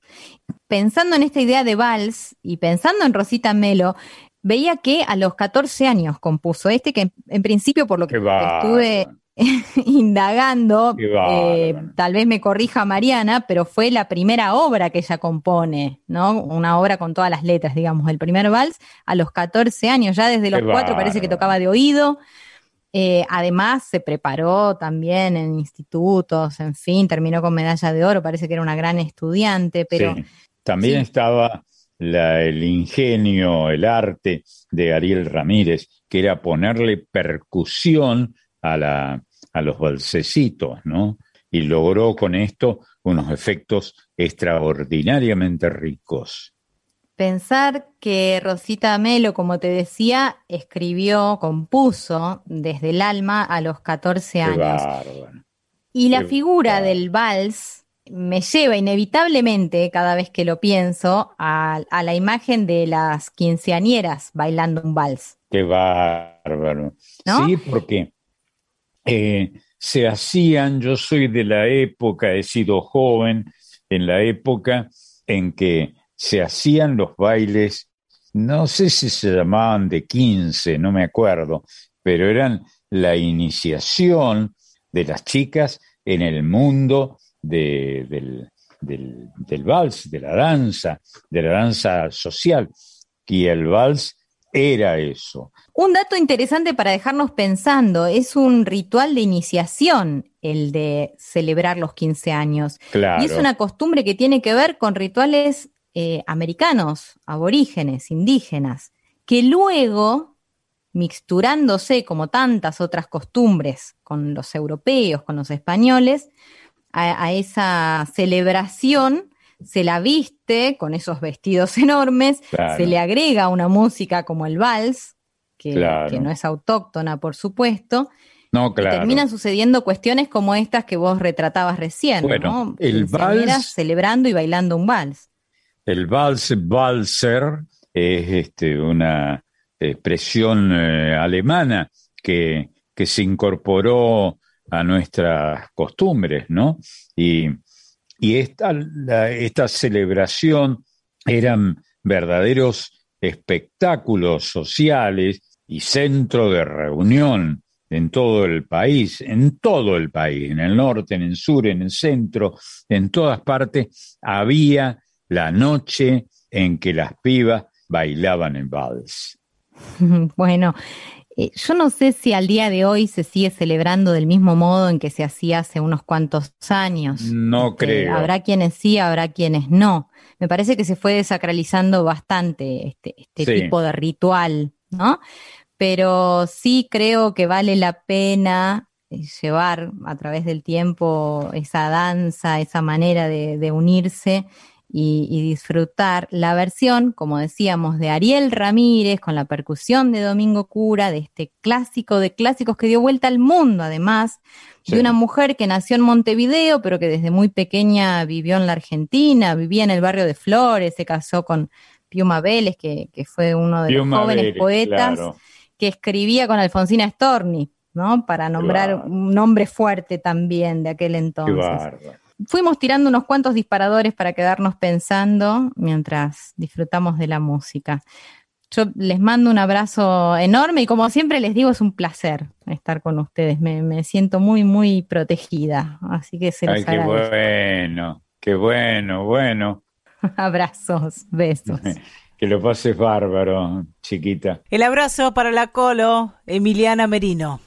Pensando en esta idea de vals y pensando en Rosita Melo, veía que a los 14 años compuso este, que en, en principio por lo que estuve indagando, eh, tal vez me corrija Mariana, pero fue la primera obra que ella compone, ¿no? Una obra con todas las letras, digamos, el primer vals a los 14 años, ya desde los Qué cuatro parece que tocaba de oído. Eh, además, se preparó también en institutos, en fin, terminó con medalla de oro, parece que era una gran estudiante, pero Sí. También sí. estaba la- el ingenio, el arte de Ariel Ramírez, que era ponerle percusión a, la, a los balsecitos, ¿no? Y logró con esto unos efectos extraordinariamente ricos. Pensar que Rosita Melo, como te decía, escribió, compuso desde el alma a los 14 Qué años. bárbaro. Y la Qué figura bárbaro. del vals me lleva inevitablemente, cada vez que lo pienso, a, a la imagen de las quinceañeras bailando un vals. Qué bárbaro. ¿No? Sí, porque eh, se hacían, yo soy de la época, he sido joven, en la época en que se hacían los bailes, no sé si se llamaban de 15, no me acuerdo, pero eran la iniciación de las chicas en el mundo de- del, del, del vals, de la danza, de la danza social. Y el vals era eso. Un dato interesante para dejarnos pensando, es un ritual de iniciación el de celebrar los 15 años. Claro. Y es una costumbre que tiene que ver con rituales eh, americanos, aborígenes, indígenas, que luego, mixturándose como tantas otras costumbres con los europeos, con los españoles, a, a esa celebración se la viste con esos vestidos enormes, Claro. se le agrega una música como el vals, que, Claro. que no es autóctona, por supuesto, No, claro. terminan sucediendo cuestiones como estas que vos retratabas recién, Bueno, ¿no? el Quinceañeras vals- celebrando y bailando un vals. El vals Walser es este, una expresión eh, alemana que, se incorporó a nuestras costumbres, ¿no? Y, y esta celebración eran verdaderos espectáculos sociales y centro de reunión en todo el país, en todo el país, en el norte, en el sur, en el centro, en todas partes había la noche en que las pibas bailaban en vals. bueno, eh, yo no sé si al día de hoy se sigue celebrando del mismo modo en que se hacía hace unos cuantos años. No Este, creo. Habrá quienes sí, habrá quienes no. Me parece que se fue desacralizando bastante este, este Sí. tipo de ritual, ¿no? Pero sí creo que vale la pena eh, llevar a través del tiempo esa danza, esa manera de, de unirse y, y disfrutar la versión, como decíamos, de Ariel Ramírez con la percusión de Domingo Cura, de este clásico de clásicos que dio vuelta al mundo, además, Sí. de una mujer que nació en Montevideo, pero que desde muy pequeña vivió en la Argentina, vivía en el barrio de Flores, se casó con Piuma Vélez, que, que fue uno de Piuma los jóvenes Vélez, poetas claro. que escribía con Alfonsina Storni, ¿no? Para nombrar un nombre fuerte también de aquel Qué entonces. bárbaro. Fuimos tirando unos cuantos disparadores para quedarnos pensando mientras disfrutamos de la música. Yo les mando un abrazo enorme y como siempre les digo, es un placer estar con ustedes. Me, me siento muy, muy protegida. Así que se los Ay, qué bueno, qué bueno, bueno. Abrazos, besos. Que lo pases bárbaro, chiquita. El abrazo para la Colo, Emiliana Merino.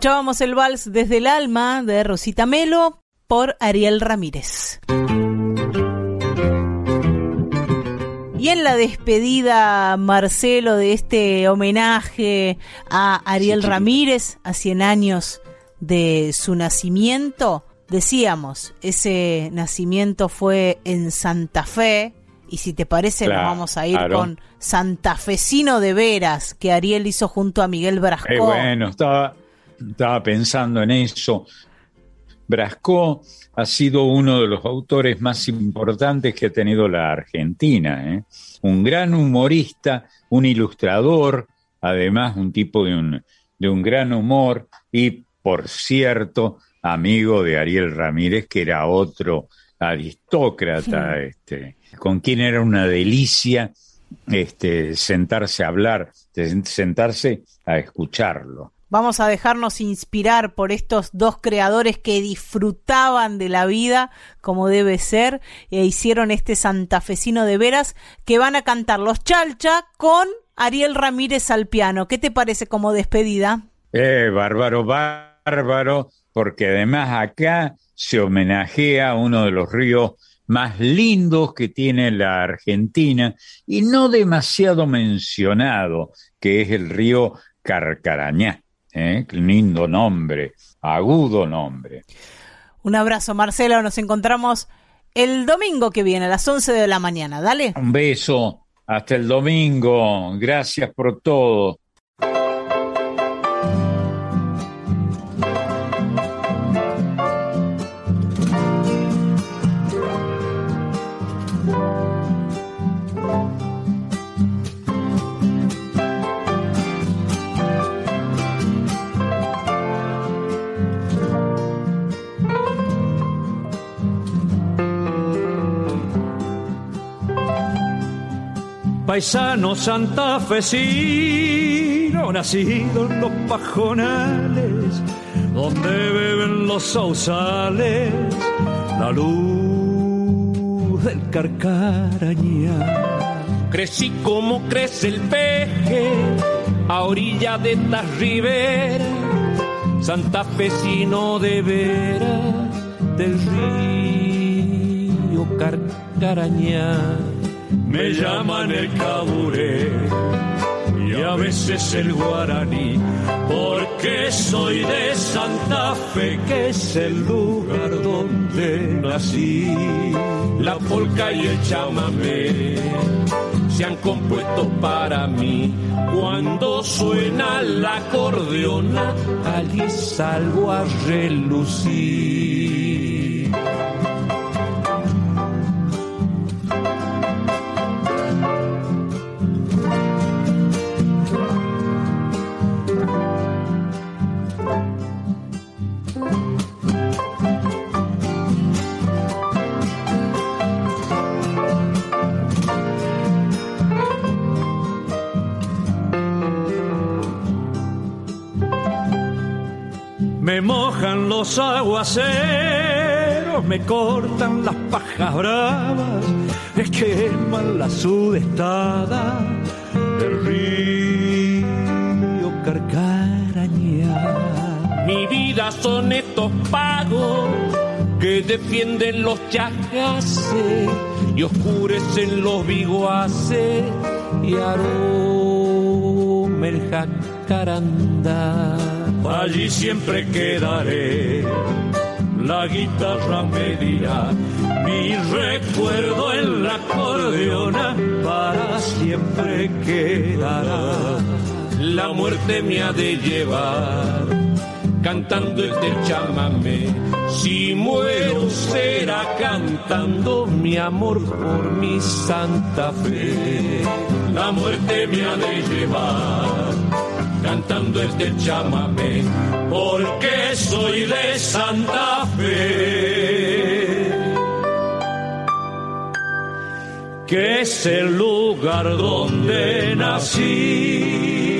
Escuchábamos el vals desde el alma de Rosita Melo por Ariel Ramírez. Y en la despedida, Marcelo, de este homenaje a Ariel. Ramírez a 100 años de su nacimiento, decíamos, ese nacimiento fue en Santa Fe. Y si te parece, nos Claro. vamos a ir con Santafesino de Veras, que Ariel hizo junto a Miguel Brasco. Eh, bueno, estaba, estaba pensando en eso. Brasco ha sido uno de los autores más importantes que ha tenido la Argentina. ¿eh? Un gran humorista, un ilustrador, además un tipo de un, de un gran humor y, por cierto, amigo de Ariel Ramírez, que era otro aristócrata, este, con quien era una delicia este, sentarse a hablar, sentarse a escucharlo. Vamos a dejarnos inspirar por estos dos creadores que disfrutaban de la vida como debe ser e hicieron este santafesino de veras que van a cantar los Chalcha con Ariel Ramírez al piano. ¿Qué te parece como despedida? Eh, bárbaro, bárbaro, porque además acá se homenajea uno de los ríos más lindos que tiene la Argentina y no demasiado mencionado, que es el río Carcarañá. ¿Eh? Lindo nombre, agudo nombre. Un abrazo, Marcelo. Nos encontramos el domingo que viene a las 11 de la mañana. Dale. Un beso. Hasta el domingo. Gracias por todo. Paisano santafesino, nacido en los pajonales, donde beben los sausales, la luz del carcaraña. Crecí como crece el peje, a orilla de esta ribera, santafesino de veras del río Carcarañá me llaman el caburé y a veces el guaraní, porque soy de Santa Fe, que es el lugar donde nací. La polca y el chamamé se han compuesto para mí. Cuando suena la acordeona, allí salgo a relucir. Me mojan los aguaceros, me cortan las pajas bravas, me queman la sudestada del río Carcarañá. Mi vida son estos pagos que defienden los chajaces y oscurecen los biguaces y aroma el jacarandá allí siempre quedaré. La guitarra me dirá mi recuerdo en la acordeona para siempre quedará. La muerte me ha de llevar cantando del chamamé. Si muero será cantando mi amor por mi Santa Fe. La muerte me ha de llevar cantando este chamamé, porque soy de Santa Fe, que es el lugar donde nací.